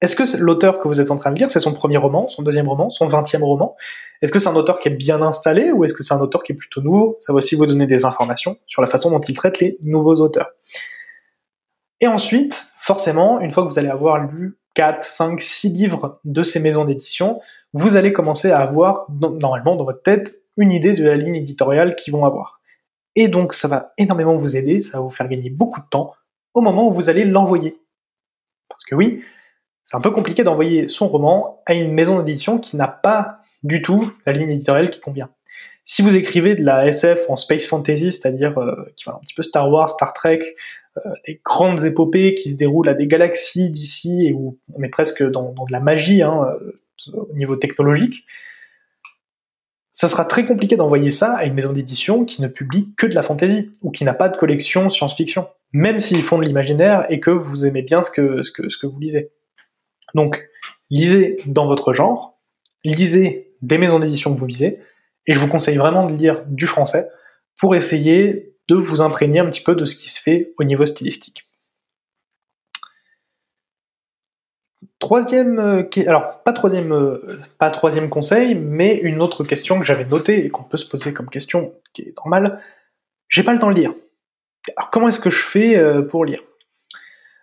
Est-ce que l'auteur que vous êtes en train de lire, c'est son premier roman, son deuxième roman, son vingtième roman? Est-ce que c'est un auteur qui est bien installé ou est-ce que c'est un auteur qui est plutôt nouveau? Ça va aussi vous donner des informations sur la façon dont il traite les nouveaux auteurs. Et ensuite, forcément, une fois que vous allez avoir lu 4, 5, 6 livres de ces maisons d'édition, vous allez commencer à avoir, normalement, dans votre tête, une idée de la ligne éditoriale qu'ils vont avoir. Et donc, ça va énormément vous aider, ça va vous faire gagner beaucoup de temps au moment où vous allez l'envoyer. Parce que oui, c'est un peu compliqué d'envoyer son roman à une maison d'édition qui n'a pas du tout la ligne éditoriale qui convient. Si vous écrivez de la SF en space fantasy, c'est-à-dire euh, qui va un petit peu Star Wars, Star Trek, des grandes épopées qui se déroulent à des galaxies d'ici et où on est presque dans, de la magie hein, euh, au niveau technologique, ça sera très compliqué d'envoyer ça à une maison d'édition qui ne publie que de la fantasy ou qui n'a pas de collection science-fiction, même s'ils font de l'imaginaire et que vous aimez bien ce que, ce que, ce que vous lisez. Donc, lisez dans votre genre, lisez des maisons d'édition que vous visez, et je vous conseille vraiment de lire du français pour essayer vous imprégner un petit peu de ce qui se fait au niveau stylistique. Troisième, euh, alors pas troisième, euh, pas troisième conseil, mais une autre question que j'avais notée et qu'on peut se poser comme question, qui est normale. J'ai pas le temps de lire. Alors comment est-ce que je fais euh, pour lire?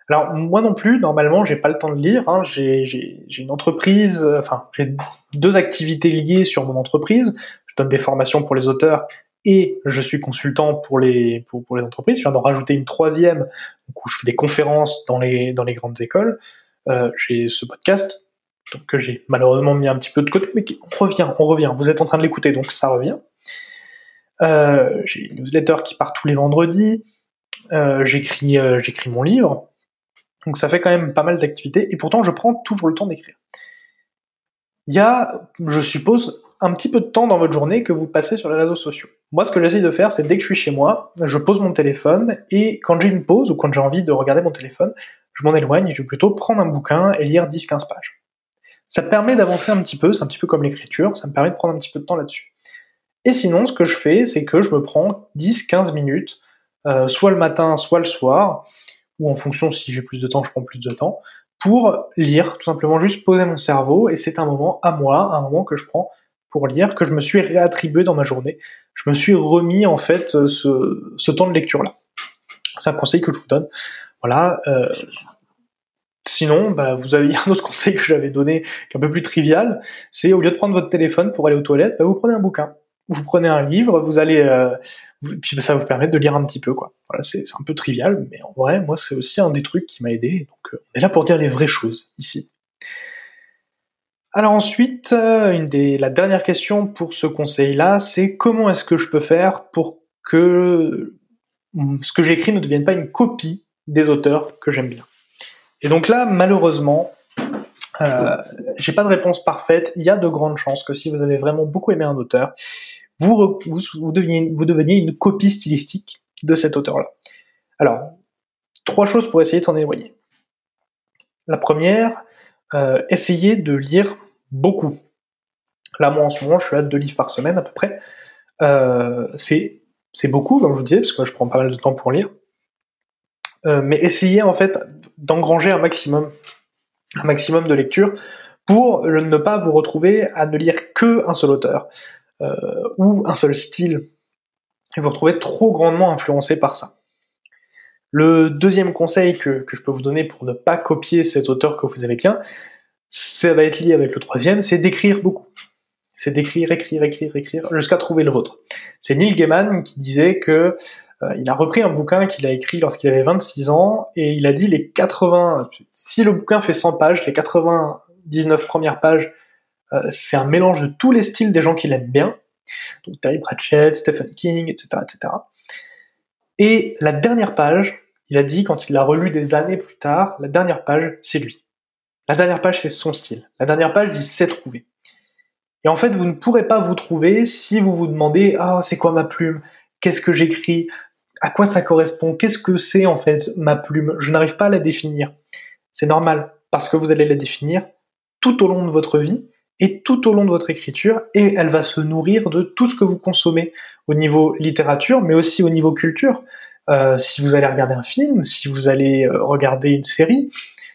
Alors moi non plus, normalement, j'ai pas le temps de lire. Hein. J'ai une entreprise, enfin j'ai deux activités liées sur mon entreprise. Je donne des formations pour les auteurs et je suis consultant pour les pour, les entreprises. Je viens d'en rajouter une troisième où je fais des conférences dans les dans les grandes écoles. Euh, j'ai ce podcast donc, que j'ai malheureusement mis un petit peu de côté, mais on revient, on revient. Vous êtes en train de l'écouter, donc ça revient. Euh, j'ai une newsletter qui part tous les vendredis. Euh, j'écris j'écris mon livre. Donc ça fait quand même pas mal d'activités, et pourtant je prends toujours le temps d'écrire. Il y a, je suppose, un petit peu de temps dans votre journée que vous passez sur les réseaux sociaux. Moi, ce que j'essaie de faire, c'est dès que je suis chez moi, je pose mon téléphone, et quand j'ai une pause, ou quand j'ai envie de regarder mon téléphone, je m'en éloigne et je vais plutôt prendre un bouquin et lire 10-15 pages. Ça permet d'avancer un petit peu, c'est un petit peu comme l'écriture, ça me permet de prendre un petit peu de temps là-dessus. Et sinon, ce que je fais, c'est que je me prends 10-15 minutes, euh, soit le matin, soit le soir, ou en fonction, si j'ai plus de temps, je prends plus de temps, pour lire, tout simplement juste poser mon cerveau, et c'est un moment à moi, un moment que je prends pour lire, que je me suis réattribué dans ma journée. Je me suis remis en fait ce, temps de lecture-là. C'est un conseil que je vous donne. Voilà. Euh, sinon, bah, vous avez *laughs* un autre conseil que j'avais donné, qui est un peu plus trivial, c'est au lieu de prendre votre téléphone pour aller aux toilettes, bah, vous prenez un bouquin vous prenez un livre, vous allez, euh, puis ça va vous permettre de lire un petit peu, quoi. Voilà, c'est un peu trivial, mais en vrai, moi, c'est aussi un des trucs qui m'a aidé. Donc, euh, on est là pour dire les vraies choses ici. Alors ensuite, euh, la dernière question pour ce conseil-là, c'est comment est-ce que je peux faire pour que ce que j'écris ne devienne pas une copie des auteurs que j'aime bien. Et donc là, malheureusement, Euh, J'ai pas de réponse parfaite. Il y a de grandes chances que si vous avez vraiment beaucoup aimé un auteur, vous, vous, deveniez, vous deveniez une copie stylistique de cet auteur-là. Alors, trois choses pour essayer de s'en éloigner. La première, euh, essayez de lire beaucoup. Là, moi, en ce moment, je suis à deux livres par semaine à peu près. Euh, c'est beaucoup, comme je vous disais, parce que je prends pas mal de temps pour lire. Euh, mais essayez en fait d'engranger un maximum, un maximum de lecture pour ne pas vous retrouver à ne lire que un seul auteur ou un seul style et vous retrouver trop grandement influencé par ça. Le deuxième conseil que, que, je peux vous donner pour ne pas copier cet auteur que vous avez bien, ça va être lié avec le troisième, c'est d'écrire beaucoup. C'est d'écrire, écrire, écrire, écrire, jusqu'à trouver le vôtre. C'est Neil Gaiman qui disait que euh, il a repris un bouquin qu'il a écrit lorsqu'il avait 26 ans et il a dit les 80, si le bouquin fait 100 pages, les 99 premières pages, euh, c'est un mélange de tous les styles des gens qu'il aime bien. Donc Terry Pratchett, Stephen King, etc., etc. Et la dernière page, il a dit quand il l'a relu des années plus tard, la dernière page, c'est lui. La dernière page, c'est son style. La dernière page, il sait trouver. Et en fait, vous ne pourrez pas vous trouver si vous vous demandez ah c'est quoi ma plume, qu'est-ce que j'écris, à quoi ça correspond, qu'est-ce que c'est en fait ma plume? Je n'arrive pas à la définir. C'est normal parce que vous allez la définir tout au long de votre vie et tout au long de votre écriture et elle va se nourrir de tout ce que vous consommez au niveau littérature, mais aussi au niveau culture. Euh, si vous allez regarder un film, si vous allez euh, regarder une série,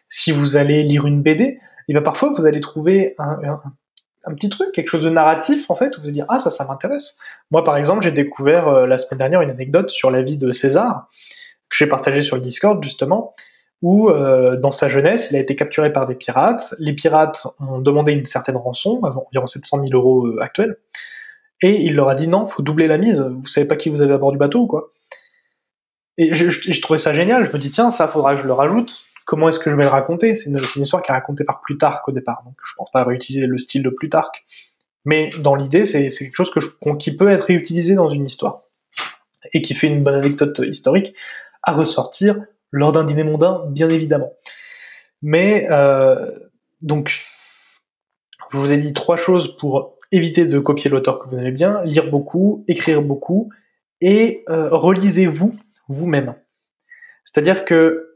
si vous allez lire une BD, et eh bien parfois vous allez trouver un, petit truc, quelque chose de narratif en fait, où vous allez dire ah ça ça m'intéresse. Moi par exemple j'ai découvert euh, la semaine dernière une anecdote sur la vie de César que j'ai partagé sur le Discord justement, où euh, dans sa jeunesse il a été capturé par des pirates. Les pirates ont demandé une certaine rançon, environ 700 000 euros euh, actuels, et il leur a dit non, faut doubler la mise. Vous savez pas qui vous avez à bord du bateau ou quoi Et je, trouvais ça génial. Je me dis tiens ça faudra que je le rajoute comment est-ce que je vais le raconter? C'est une, histoire qui est racontée par Plutarque au départ, donc je pense pas réutiliser le style de Plutarque. Mais dans l'idée, c'est quelque chose qui peut être réutilisé dans une histoire et qui fait une bonne anecdote historique à ressortir lors d'un dîner mondain, bien évidemment. Mais euh, donc, je vous ai dit trois choses pour éviter de copier l'auteur que vous aimez bien lire beaucoup, écrire beaucoup et euh, relisez-vous vous-même. C'est-à-dire que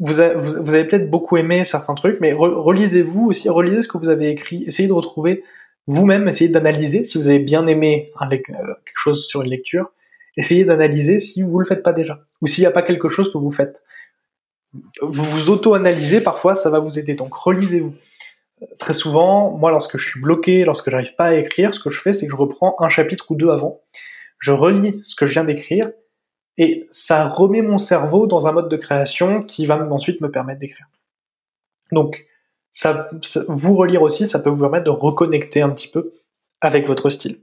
vous, avez peut-être beaucoup aimé certains trucs, mais relisez-vous aussi, relisez ce que vous avez écrit, essayez de retrouver vous-même, essayez d'analyser si vous avez bien aimé euh, quelque chose sur une lecture, essayez d'analyser si vous le faites pas déjà, ou s'il n'y a pas quelque chose que vous faites. Vous vous auto-analysez, parfois ça va vous aider, donc relisez-vous. Euh, très souvent, moi lorsque je suis bloqué, lorsque j'arrive pas à écrire, ce que je fais c'est que je reprends un chapitre ou deux avant, je relis ce que je viens d'écrire, et ça remet mon cerveau dans un mode de création qui va ensuite me permettre d'écrire. Donc, ça, vous relire aussi, ça peut vous permettre de reconnecter un petit peu avec votre style.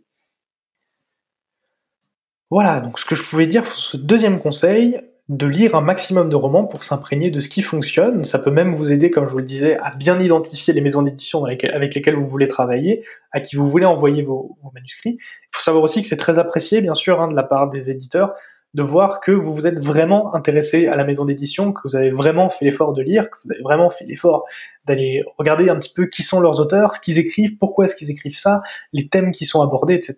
Voilà, donc ce que je pouvais dire pour ce deuxième conseil, de lire un maximum de romans pour s'imprégner de ce qui fonctionne. Ça peut même vous aider, comme je vous le disais, à bien identifier les maisons d'édition avec lesquelles vous voulez travailler, à qui vous voulez envoyer vos, manuscrits. Il faut savoir aussi que c'est très apprécié, bien sûr, hein, de la part des éditeurs, de voir que vous vous êtes vraiment intéressé à la maison d'édition, que vous avez vraiment fait l'effort de lire, que vous avez vraiment fait l'effort d'aller regarder un petit peu qui sont leurs auteurs, ce qu'ils écrivent, pourquoi est-ce qu'ils écrivent ça, les thèmes qui sont abordés, etc.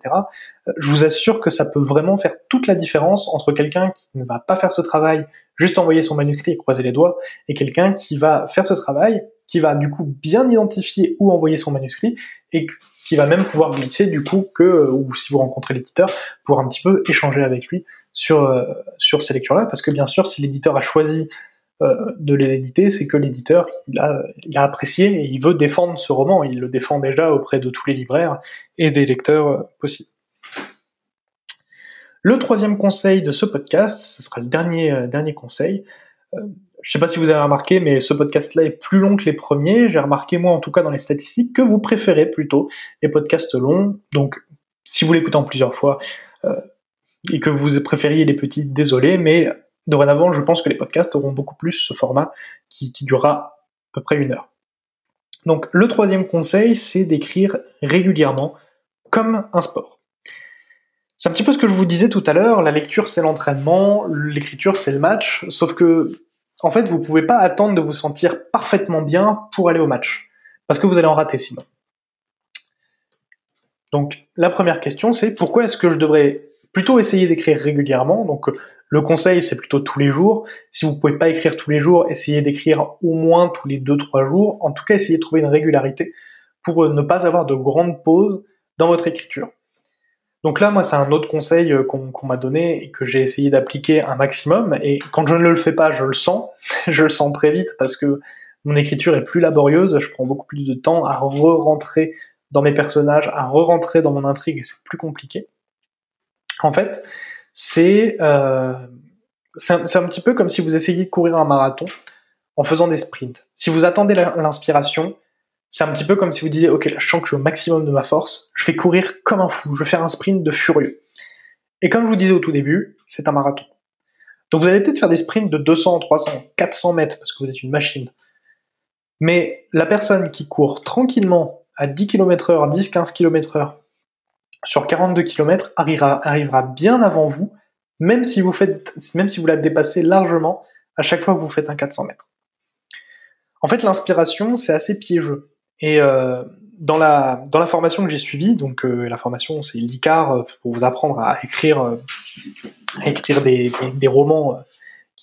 Euh, je vous assure que ça peut vraiment faire toute la différence entre quelqu'un qui ne va pas faire ce travail, juste envoyer son manuscrit et croiser les doigts, et quelqu'un qui va faire ce travail, qui va du coup bien identifier où envoyer son manuscrit, et qui va même pouvoir glisser du coup que, euh, ou si vous rencontrez l'éditeur, pour un petit peu échanger avec lui sur, euh, sur ces lectures-là, parce que bien sûr, si l'éditeur a choisi euh, de les éditer, c'est que l'éditeur il a, apprécié et il veut défendre ce roman. Il le défend déjà auprès de tous les libraires et des lecteurs euh, possibles. Le troisième conseil de ce podcast, ce sera le dernier, dernier conseil. je ne sais pas si vous avez remarqué, mais ce podcast-là est plus long que les premiers. J'ai remarqué, moi, en tout cas, dans les statistiques, que vous préférez plutôt les podcasts longs. Donc, si vous l'écoutez en plusieurs fois, et que vous préfériez les petits, désolé, mais dorénavant, je pense que les podcasts auront beaucoup plus ce format qui, durera à peu près une heure. Donc le troisième conseil, c'est d'écrire régulièrement comme un sport. C'est un petit peu ce que je vous disais tout à l'heure, la lecture c'est l'entraînement, l'écriture c'est le match, sauf que en fait vous pouvez pas attendre de vous sentir parfaitement bien pour aller au match. parce que vous allez en rater sinon. Donc la première question, c'est pourquoi est-ce que je devrais plutôt essayer d'écrire régulièrement Donc le conseil, c'est plutôt tous les jours. Si vous ne pouvez pas écrire tous les jours, essayez d'écrire au moins tous les 2-3 jours. En tout cas, essayez de trouver une régularité pour ne pas avoir de grandes pauses dans votre écriture. Donc là, moi, c'est un autre conseil euh, qu'on m'a donné et que j'ai essayé d'appliquer un maximum. Et quand je ne le fais pas, je le sens. *laughs* je le sens très vite parce que mon écriture est plus laborieuse. Je prends beaucoup plus de temps à re-rentrer dans mes personnages, à re-rentrer dans mon intrigue et c'est plus compliqué. En fait, c'est euh, c'est un, petit peu comme si vous essayiez de courir un marathon en faisant des sprints. Si vous attendez l'inspiration, c'est un petit peu comme si vous disiez, ok, je sens que je suis au maximum de ma force, je vais courir comme un fou, je vais faire un sprint de furieux. Et comme je vous disais au tout début, c'est un marathon. Donc vous allez peut-être faire des sprints de 200, 300, 400 mètres parce que vous êtes une machine. Mais la personne qui court tranquillement à 10 km heure, 10, 15 km heure sur 42 km arrivera, bien avant vous, même si vous la dépassez largement à chaque fois que vous faites un 400 mètres. En fait, l'inspiration, c'est assez piégeux. Et euh, dans, la, formation que j'ai suivie, donc euh, la formation c'est l'ICAR euh, pour vous apprendre à écrire, des, romans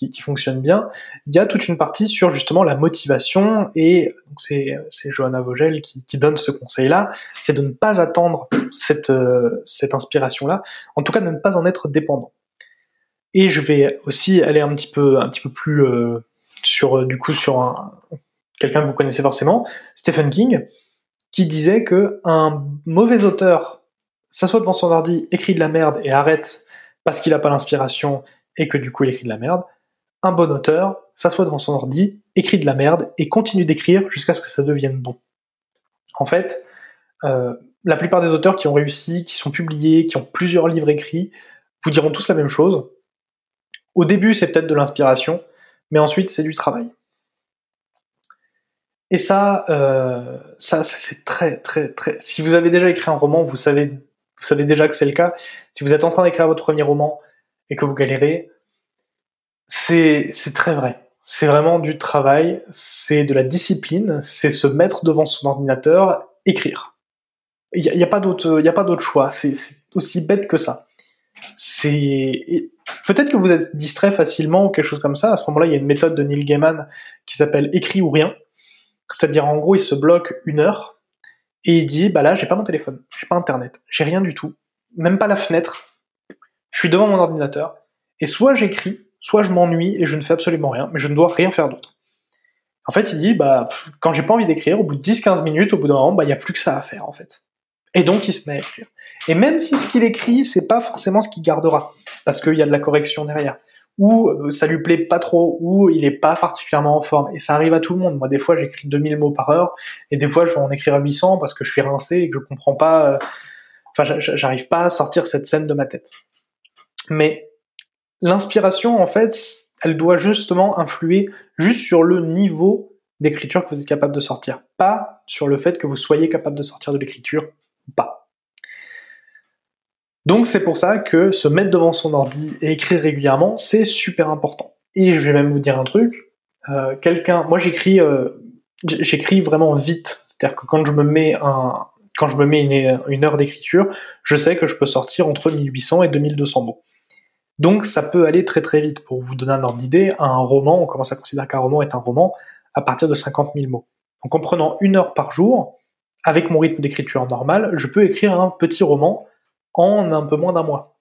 qui, fonctionnent bien, il y a toute une partie sur justement la motivation et c'est Johanna Vogel qui, donne ce conseil-là, c'est de ne pas attendre cette, cette inspiration-là, en tout cas de ne pas en être dépendant. Et je vais aussi aller un petit peu, un petit peu plus sur du coup sur un, quelqu'un que vous connaissez forcément, Stephen King, qui disait que un mauvais auteur s'assoit devant son ordi, écrit de la merde et arrête parce qu'il n'a pas l'inspiration et que du coup il écrit de la merde. Un bon auteur s'assoit devant son ordi, écrit de la merde et continue d'écrire jusqu'à ce que ça devienne bon. En fait, euh, la plupart des auteurs qui ont réussi, qui sont publiés, qui ont plusieurs livres écrits, vous diront tous la même chose. Au début, c'est peut-être de l'inspiration, mais ensuite, c'est du travail. Et ça, euh, ça, ça c'est très, très, très. Si vous avez déjà écrit un roman, vous savez, vous savez déjà que c'est le cas. Si vous êtes en train d'écrire votre premier roman et que vous galérez, c'est, très vrai. C'est vraiment du travail, c'est de la discipline, c'est se mettre devant son ordinateur, écrire. Il n'y a, y a, pas d'autre, choix. C'est, c'est aussi bête que ça. C'est peut-être que vous êtes distrait facilement ou quelque chose comme ça. À ce moment-là, il y a une méthode de Neil Gaiman qui s'appelle écrit ou rien c'est-à-dire, en gros, il se bloque une heure et il dit, bah là, j'ai pas mon téléphone, j'ai pas internet, j'ai rien du tout, même pas la fenêtre. Je suis devant mon ordinateur et soit j'écris, soit je m'ennuie et je ne fais absolument rien, mais je ne dois rien faire d'autre. En fait, il dit, bah, quand j'ai pas envie d'écrire, au bout de 10-15 minutes, au bout d'un moment, bah, il y a plus que ça à faire, en fait. Et donc, il se met à écrire. Et même si ce qu'il écrit, c'est pas forcément ce qu'il gardera, parce qu'il y a de la correction derrière ou euh, ça lui plaît pas trop, ou il est pas particulièrement en forme. Et ça arrive à tout le monde. Moi, des fois, j'écris 2000 mots par heure, et des fois, je vais en écrire 800 parce que je suis rincé et que je comprends pas, euh, enfin, j'arrive pas à sortir cette scène de ma tête. Mais l'inspiration, en fait, elle doit justement influer juste sur le niveau d'écriture que vous êtes capable de sortir, pas sur le fait que vous soyez capable de sortir de l'écriture ou pas. Donc c'est pour ça que se mettre devant son ordi et écrire régulièrement, c'est super important. Et je vais même vous dire un truc. Euh, quelqu'un, moi j'écris, euh, j'écris vraiment vite. C'est-à-dire que quand je me mets un, quand je me mets une, une heure d'écriture, je sais que je peux sortir entre 1800 et 2200 mots. Donc ça peut aller très très vite. Pour vous donner un ordre d'idée, un roman, on commence à considérer qu'un roman est un roman à partir de 50 000 mots. Donc en prenant une heure par jour, avec mon rythme d'écriture normal, je peux écrire un petit roman en un peu moins d'un mois.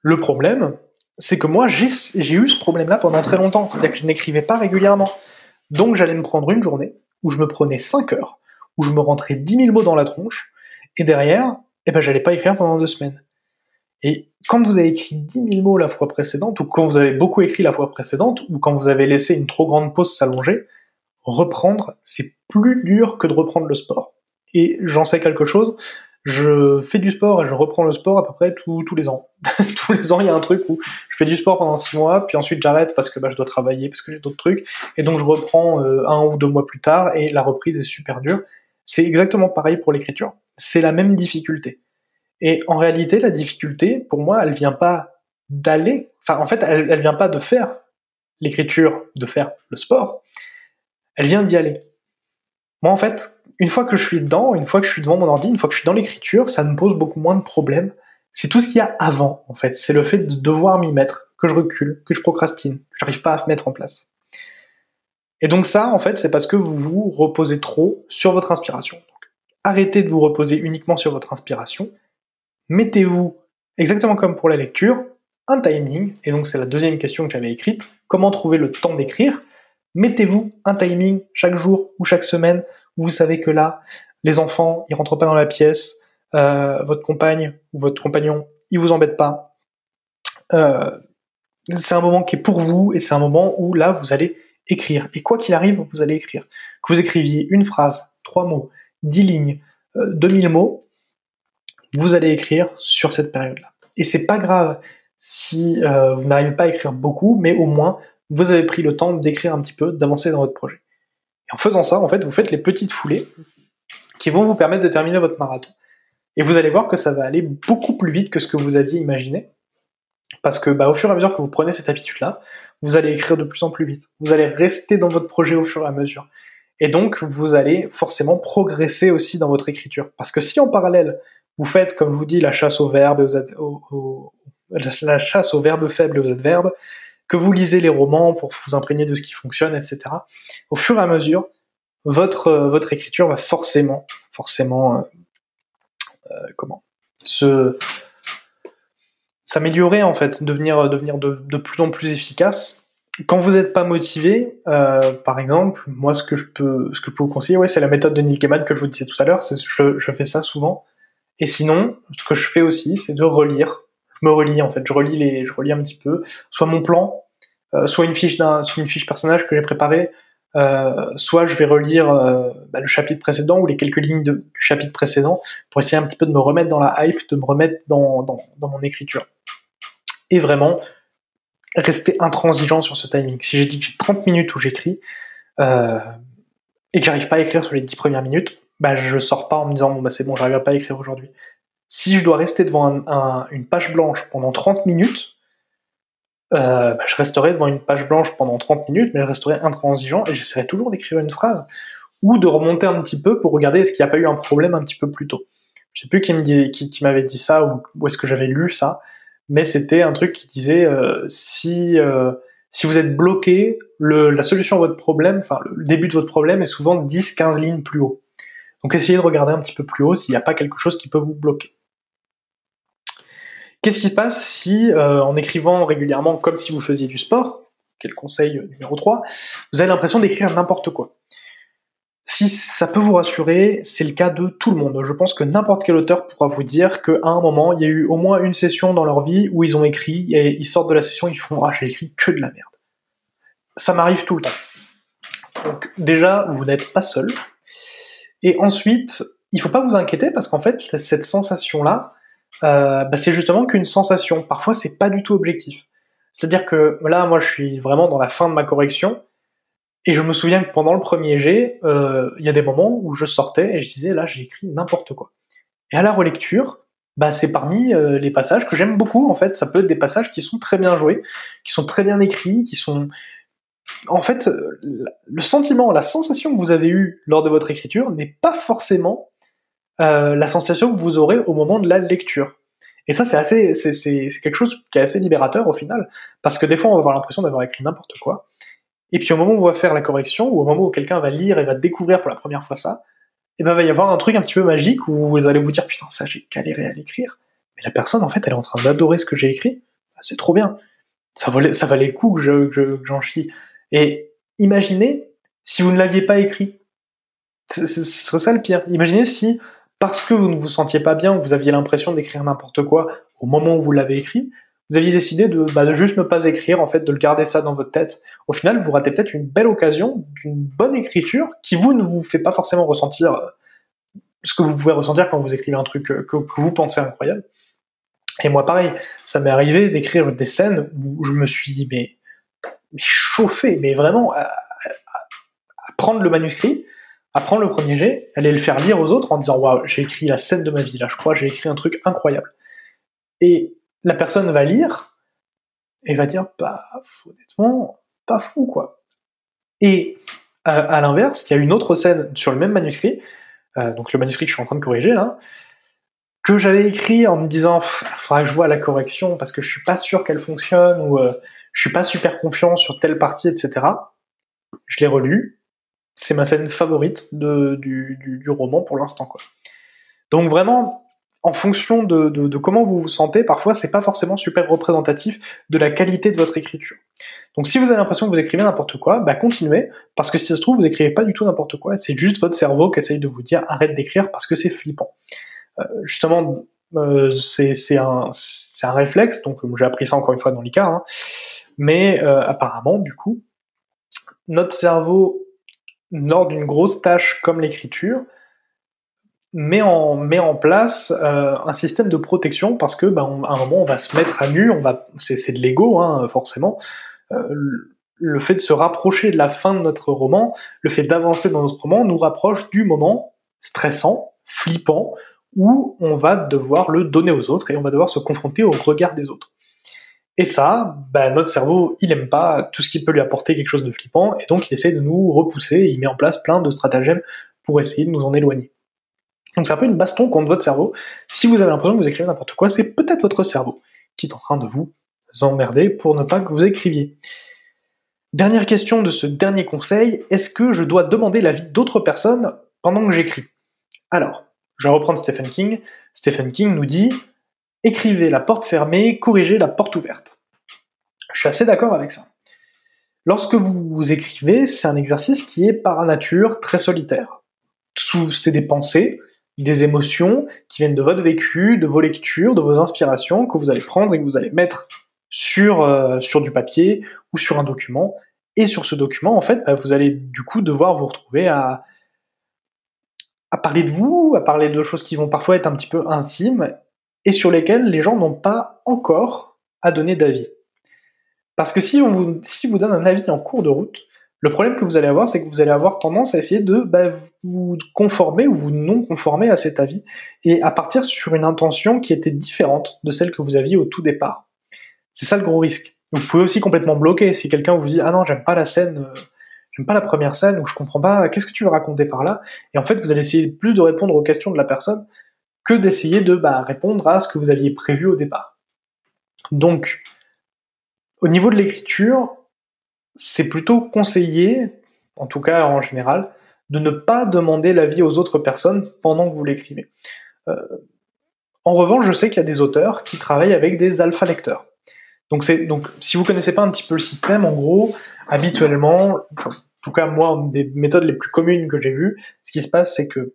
Le problème, c'est que moi, j'ai eu ce problème-là pendant très longtemps. C'est-à-dire que je n'écrivais pas régulièrement. Donc j'allais me prendre une journée où je me prenais 5 heures, où je me rentrais 10 000 mots dans la tronche, et derrière, eh ben, j'allais pas écrire pendant deux semaines. Et quand vous avez écrit 10 000 mots la fois précédente, ou quand vous avez beaucoup écrit la fois précédente, ou quand vous avez laissé une trop grande pause s'allonger, reprendre, c'est plus dur que de reprendre le sport. Et j'en sais quelque chose, je fais du sport et je reprends le sport à peu près tous les ans. *laughs* tous les ans, il y a un truc où je fais du sport pendant six mois, puis ensuite j'arrête parce que bah, je dois travailler, parce que j'ai d'autres trucs, et donc je reprends euh, un ou deux mois plus tard, et la reprise est super dure. C'est exactement pareil pour l'écriture. C'est la même difficulté. Et en réalité, la difficulté, pour moi, elle vient pas d'aller, enfin en fait, elle, elle vient pas de faire l'écriture, de faire le sport, elle vient d'y aller. moi en fait, une fois que je suis dedans, une fois que je suis devant mon ordi, une fois que je suis dans l'écriture, ça me pose beaucoup moins de problèmes. C'est tout ce qu'il y a avant, en fait. C'est le fait de devoir m'y mettre, que je recule, que je procrastine, que j'arrive pas à mettre en place. Et donc ça, en fait, c'est parce que vous vous reposez trop sur votre inspiration. Arrêtez de vous reposer uniquement sur votre inspiration. Mettez-vous, exactement comme pour la lecture, un timing. Et donc c'est la deuxième question que j'avais écrite. Comment trouver le temps d'écrire Mettez-vous un timing chaque jour ou chaque semaine où vous savez que là, les enfants, ils rentrent pas dans la pièce, euh, votre compagne ou votre compagnon, il vous embête pas. Euh, c'est un moment qui est pour vous et c'est un moment où là, vous allez écrire. Et quoi qu'il arrive, vous allez écrire. Que vous écriviez une phrase, trois mots, dix lignes, euh, deux mille mots, vous allez écrire sur cette période-là. Et c'est pas grave si vous n'arrivez pas à écrire beaucoup, mais au moins vous avez pris le temps d'écrire un petit peu, d'avancer dans votre projet. Et en faisant ça, en fait, vous faites les petites foulées qui vont vous permettre de terminer votre marathon. Et vous allez voir que ça va aller beaucoup plus vite que ce que vous aviez imaginé. Parce que bah, au fur et à mesure que vous prenez cette habitude-là, vous allez écrire de plus en plus vite. Vous allez rester dans votre projet au fur et à mesure. Et donc, vous allez forcément progresser aussi dans votre écriture. Parce que si en parallèle, vous faites, comme je vous dis, la chasse aux verbes la chasse aux verbes faibles et aux adverbes, que vous lisez les romans pour vous imprégner de ce qui fonctionne, etc. Au fur et à mesure, votre, euh, votre écriture va forcément, forcément, euh, euh, comment, se s'améliorer en fait, devenir, devenir de, de, plus en plus efficace. Quand vous n'êtes pas motivé, par exemple, moi ce que je peux, ce que je peux vous conseiller, ouais, c'est la méthode de Neil Gaiman que je vous disais tout à l'heure. Je fais ça souvent. Et sinon, ce que je fais aussi, c'est de relire je me relis en fait, je relis les, je relis un petit peu, soit mon plan, euh, soit une fiche d'un, une fiche personnage que j'ai préparée, euh, soit je vais relire euh, bah, le chapitre précédent ou les quelques lignes du chapitre précédent pour essayer un petit peu de me remettre dans la hype, de me remettre dans, dans, dans mon écriture. Et vraiment, rester intransigeant sur ce timing. Si j'ai dit que j'ai 30 minutes où j'écris, euh, et que j'arrive pas à écrire sur les 10 premières minutes, bah je sors pas en me disant bon bah c'est bon, j'arrive pas à écrire aujourd'hui si je dois rester devant une page blanche pendant 30 minutes, euh, bah, je resterai devant une page blanche pendant 30 minutes, mais je resterai intransigeant et j'essaierai toujours d'écrire une phrase ou de remonter un petit peu pour regarder est-ce qu'il n'y a pas eu un problème un petit peu plus tôt. Je sais plus qui m'avait dit ça ou où est-ce que j'avais lu ça, mais c'était un truc qui disait euh, si euh, si vous êtes bloqué, la solution à votre problème, enfin le début de votre problème est souvent 10-15 lignes plus haut. Donc essayez de regarder un petit peu plus haut s'il n'y a pas quelque chose qui peut vous bloquer. Qu'est-ce qui se passe si, euh, en écrivant régulièrement comme si vous faisiez du sport, quel conseil numéro 3, vous avez l'impression d'écrire n'importe quoi? Si ça peut vous rassurer, c'est le cas de tout le monde. Je pense que n'importe quel auteur pourra vous dire qu'à un moment, il y a eu au moins une session dans leur vie où ils ont écrit, et ils sortent de la session, ils font « Ah, j'ai écrit que de la merde ». Ça m'arrive tout le temps. Donc déjà, vous n'êtes pas seul. Et ensuite, il faut pas vous inquiéter parce qu'en fait, cette sensation-là, euh, bah c'est justement qu'une sensation. Parfois, c'est pas du tout objectif. C'est-à-dire que là, moi, je suis vraiment dans la fin de ma correction, et je me souviens que pendant le premier jet, euh, il y a des moments où je sortais et je disais là, j'ai écrit n'importe quoi. Et à la relecture, bah, c'est parmi euh, les passages que j'aime beaucoup. En fait, ça peut être des passages qui sont très bien joués, qui sont très bien écrits, qui sont en fait, le sentiment, la sensation que vous avez eue lors de votre écriture n'est pas forcément euh, la sensation que vous aurez au moment de la lecture. Et ça, c'est assez, c'est, quelque chose qui est assez libérateur au final, parce que des fois, on va avoir l'impression d'avoir écrit n'importe quoi. Et puis au moment où on va faire la correction, ou au moment où quelqu'un va lire et va découvrir pour la première fois ça, et eh ben, va y avoir un truc un petit peu magique où vous allez vous dire, putain, ça, j'ai galéré à l'écrire. Mais la personne, en fait, elle est en train d'adorer ce que j'ai écrit. Ah, c'est trop bien. Ça valait, ça valait le coup que, je, j'en chie. Et imaginez si vous ne l'aviez pas écrit. Ce serait ça le pire. Imaginez si, parce que vous ne vous sentiez pas bien, vous aviez l'impression d'écrire n'importe quoi au moment où vous l'avez écrit, vous aviez décidé de, bah, de, juste ne pas écrire, en fait, de le garder ça dans votre tête. Au final, vous ratez peut-être une belle occasion d'une bonne écriture qui vous ne vous fait pas forcément ressentir euh, ce que vous pouvez ressentir quand vous écrivez un truc euh, que, que vous pensez incroyable. Et moi, pareil, ça m'est arrivé d'écrire des scènes où je me suis mais mais chauffé, mais vraiment à, prendre le manuscrit, à prendre le premier jet, aller le faire lire aux autres en disant waouh, j'ai écrit la scène de ma vie là, je crois, j'ai écrit un truc incroyable. Et la personne va lire et va dire bah honnêtement pas fou quoi. Et À, l'inverse, il y a une autre scène sur le même manuscrit, euh, donc le manuscrit que je suis en train de corriger là, que j'avais écrit en me disant, faudra que je vois la correction parce que je suis pas sûr qu'elle fonctionne ou euh, je suis pas super confiant sur telle partie, etc. Je l'ai relu. C'est ma scène favorite du, roman pour l'instant, quoi. Donc vraiment, en fonction de, comment vous vous sentez, parfois c'est pas forcément super représentatif de la qualité de votre écriture. Donc si vous avez l'impression que vous écrivez n'importe quoi, bah continuez, parce que si ça se trouve, vous écrivez pas du tout n'importe quoi, c'est juste votre cerveau qui essaye de vous dire arrête d'écrire parce que c'est flippant. Euh, justement, euh, c'est un, un réflexe, donc j'ai appris ça encore une fois dans l'ICAR, hein, mais euh, apparemment, du coup, notre cerveau, lors d'une grosse tâche comme l'écriture, met en, place euh, un système de protection parce que, ben, à un moment, on va se mettre à nu, on va, c'est, de l'ego, hein, forcément. Euh, le fait de se rapprocher de la fin de notre roman, le fait d'avancer dans notre roman, nous rapproche du moment stressant, flippant, où on va devoir le donner aux autres et on va devoir se confronter au regard des autres. Et ça, ben, notre cerveau, il aime pas tout ce qui peut lui apporter quelque chose de flippant, et donc il essaie de nous repousser, il met en place plein de stratagèmes pour essayer de nous en éloigner. Donc c'est un peu une baston contre votre cerveau. Si vous avez l'impression que vous écrivez n'importe quoi, c'est peut-être votre cerveau qui est en train de vous emmerder pour ne pas que vous écriviez. Dernière question de ce dernier conseil, est-ce que je dois demander l'avis d'autres personnes pendant que j'écris? Alors, je vais reprendre Stephen King. Stephen King nous dit écrivez la porte fermée, corrigez la porte ouverte. Je suis assez d'accord avec ça. Lorsque vous écrivez, c'est un exercice qui est par nature très solitaire. C'est des pensées, des émotions qui viennent de votre vécu, de vos lectures, de vos inspirations que vous allez prendre et que vous allez mettre sur, euh, du papier ou sur un document. Et sur ce document, en fait, bah, vous allez du coup devoir vous retrouver à parler de vous, à parler de choses qui vont parfois être un petit peu intimes et sur lesquelles les gens n'ont pas encore à donner d'avis. Parce que si on vous, si donne un avis en cours de route, le problème que vous allez avoir, c'est que vous allez avoir tendance à essayer de bah, vous conformer ou vous non conformer à cet avis, et à partir sur une intention qui était différente de celle que vous aviez au tout départ. C'est ça le gros risque. Vous pouvez aussi complètement bloquer si quelqu'un vous dit ah non j'aime pas la scène, euh, j'aime pas la première scène ou je comprends pas qu'est-ce que tu veux raconter par là, et en fait vous allez essayer plus de répondre aux questions de la personne que d'essayer de bah, répondre à ce que vous aviez prévu au départ. Donc au niveau de l'écriture, c'est plutôt conseillé, en tout cas en général, de ne pas demander l'avis aux autres personnes pendant que vous l'écrivez. Euh, en revanche, je sais qu'il y a des auteurs qui travaillent avec des alpha lecteurs. Donc, si vous connaissez pas un petit peu le système, en gros, habituellement, en tout cas moi, une des méthodes les plus communes que j'ai vues, ce qui se passe, c'est que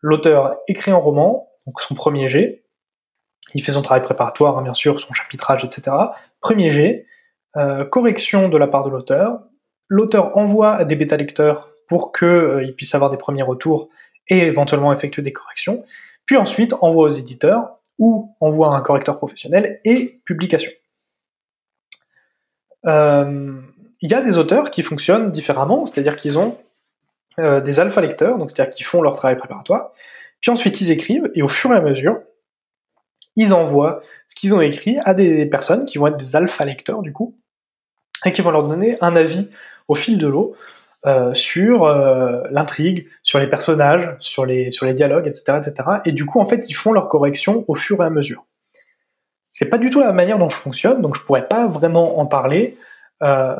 l'auteur écrit un roman, donc son premier jet, il fait son travail préparatoire, hein, bien sûr, son chapitrage, etc. Premier jet, euh, correction de la part de l'auteur. L'auteur envoie des bêta-lecteurs pour qu'ils euh, puissent avoir des premiers retours et éventuellement effectuer des corrections. Puis ensuite envoie aux éditeurs ou envoie un correcteur professionnel et publication. Euh, il y a des auteurs qui fonctionnent différemment, c'est-à-dire qu'ils ont des alpha lecteurs, donc c'est-à-dire qu'ils font leur travail préparatoire, puis ensuite ils écrivent et au fur et à mesure, ils envoient ce qu'ils ont écrit à des personnes qui vont être des alpha lecteurs du coup, et qui vont leur donner un avis au fil de l'eau euh, sur euh, l'intrigue, sur les personnages, sur les, sur les dialogues, etc., etc. Et du coup, en fait, ils font leur correction au fur et à mesure. C'est pas du tout la manière dont je fonctionne, donc je pourrais pas vraiment en parler. Euh,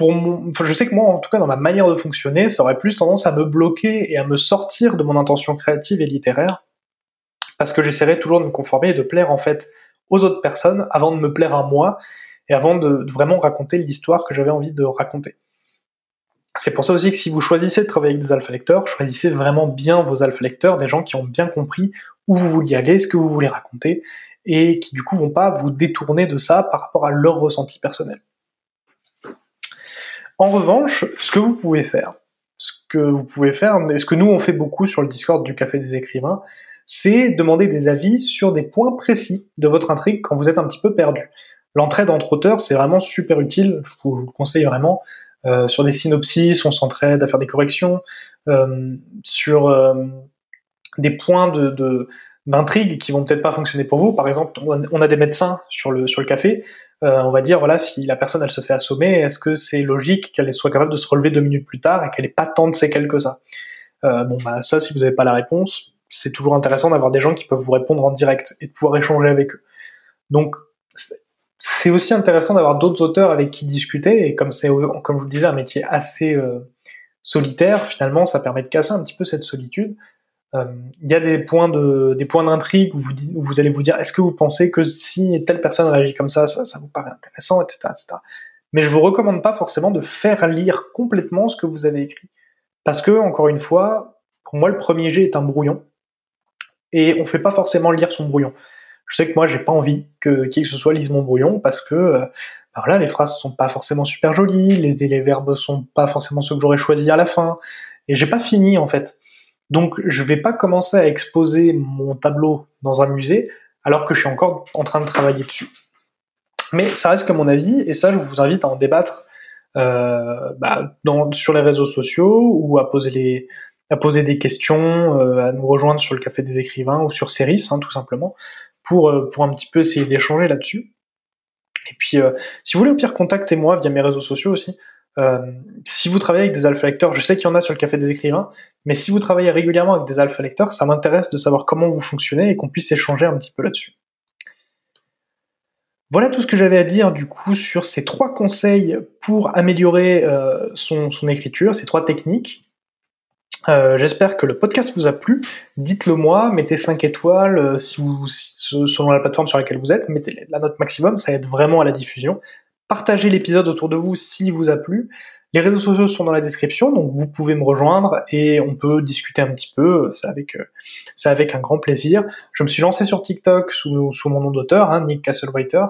je sais que moi, en tout cas, dans ma manière de fonctionner, ça aurait plus tendance à me bloquer et à me sortir de mon intention créative et littéraire, parce que j'essaierai toujours de me conformer et de plaire en fait aux autres personnes avant de me plaire à moi et avant de, vraiment raconter l'histoire que j'avais envie de raconter. C'est pour ça aussi que si vous choisissez de travailler avec des alpha lecteurs, choisissez vraiment bien vos alpha lecteurs, des gens qui ont bien compris où vous vouliez aller, ce que vous voulez raconter, et qui du coup vont pas vous détourner de ça par rapport à leur ressenti personnel. En revanche, ce que vous pouvez faire, ce que vous pouvez faire, et ce que nous on fait beaucoup sur le Discord du Café des écrivains, c'est demander des avis sur des points précis de votre intrigue quand vous êtes un petit peu perdu. L'entraide entre auteurs, c'est vraiment super utile, je vous, le conseille vraiment. Euh, sur des synopsis, on s'entraide à faire des corrections. Euh, sur euh, des points de, d'intrigue qui vont peut-être pas fonctionner pour vous. Par exemple, on a des médecins sur le, sur le café. On va dire, voilà, si la personne, elle se fait assommer, est-ce que c'est logique qu'elle soit capable de se relever deux minutes plus tard et qu'elle n'ait pas tant de séquelles que ça? Bon, bah ça, si vous n'avez pas la réponse, c'est toujours intéressant d'avoir des gens qui peuvent vous répondre en direct et de pouvoir échanger avec eux. Donc, c'est aussi intéressant d'avoir d'autres auteurs avec qui discuter, et comme c'est, comme je vous le disais, un métier assez euh, solitaire, finalement, ça permet de casser un petit peu cette solitude. Euh, il y a des points de, des points d'intrigue où vous, vous allez vous dire, est-ce que vous pensez que si telle personne réagit comme ça, ça, vous paraît intéressant, etc., etc. Mais je vous recommande pas forcément de faire lire complètement ce que vous avez écrit. Parce que, encore une fois, pour moi, le premier jet est un brouillon. Et on fait pas forcément lire son brouillon. Je sais que moi, j'ai pas envie que qui que ce soit lise mon brouillon parce que euh, ben voilà, les phrases sont pas forcément super jolies, les, les verbes sont pas forcément ceux que j'aurais choisi à la fin, et j'ai pas fini en fait. Donc, je vais pas commencer à exposer mon tableau dans un musée alors que je suis encore en train de travailler dessus. Mais ça reste que mon avis, et ça, je vous invite à en débattre euh, bah, sur les réseaux sociaux ou à poser des questions, euh, à nous rejoindre sur le Café des écrivains ou sur Ceris, hein, tout simplement, pour, euh, pour un petit peu essayer d'échanger là-dessus. Et puis, si vous voulez, au pire, contactez-moi via mes réseaux sociaux aussi. Euh, si vous travaillez avec des alpha lecteurs, je sais qu'il y en a sur le Café des écrivains, mais si vous travaillez régulièrement avec des alpha lecteurs, ça m'intéresse de savoir comment vous fonctionnez et qu'on puisse échanger un petit peu là-dessus. Voilà tout ce que j'avais à dire du coup sur ces trois conseils pour améliorer euh, son, écriture, ces trois techniques. Euh, j'espère que le podcast vous a plu. Dites-le moi, mettez 5 étoiles si vous, selon la plateforme sur laquelle vous êtes, mettez la note maximum, ça aide vraiment à la diffusion. Partagez l'épisode autour de vous s'il vous a plu. Les réseaux sociaux sont dans la description, donc vous pouvez me rejoindre et on peut discuter un petit peu. C'est avec, euh, c'est avec un grand plaisir. Je me suis lancé sur TikTok sous, mon nom d'auteur, hein, Nick Castlewriter.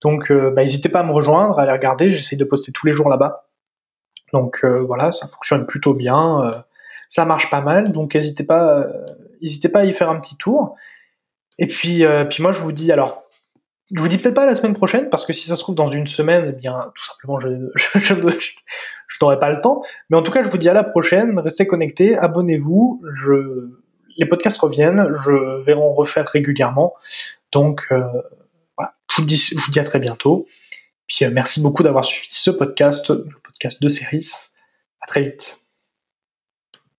Donc, bah, n'hésitez pas à me rejoindre, à aller regarder. J'essaie de poster tous les jours là-bas. Donc voilà, ça fonctionne plutôt bien ça marche pas mal, donc n'hésitez pas, euh, n'hésitez pas à y faire un petit tour. Et puis, euh, puis moi je vous dis alors, je vous dis peut-être pas la semaine prochaine parce que si ça se trouve dans une semaine, eh bien tout simplement *laughs* je, je, je, n'aurai pas le temps. Mais en tout cas, je vous dis à la prochaine. Restez connectés, abonnez-vous. Je, les podcasts reviennent, je vais en refaire régulièrement. Donc euh, voilà, je vous dis, je vous dis à très bientôt. Puis merci beaucoup d'avoir suivi ce podcast, le podcast de Ceris. À très vite.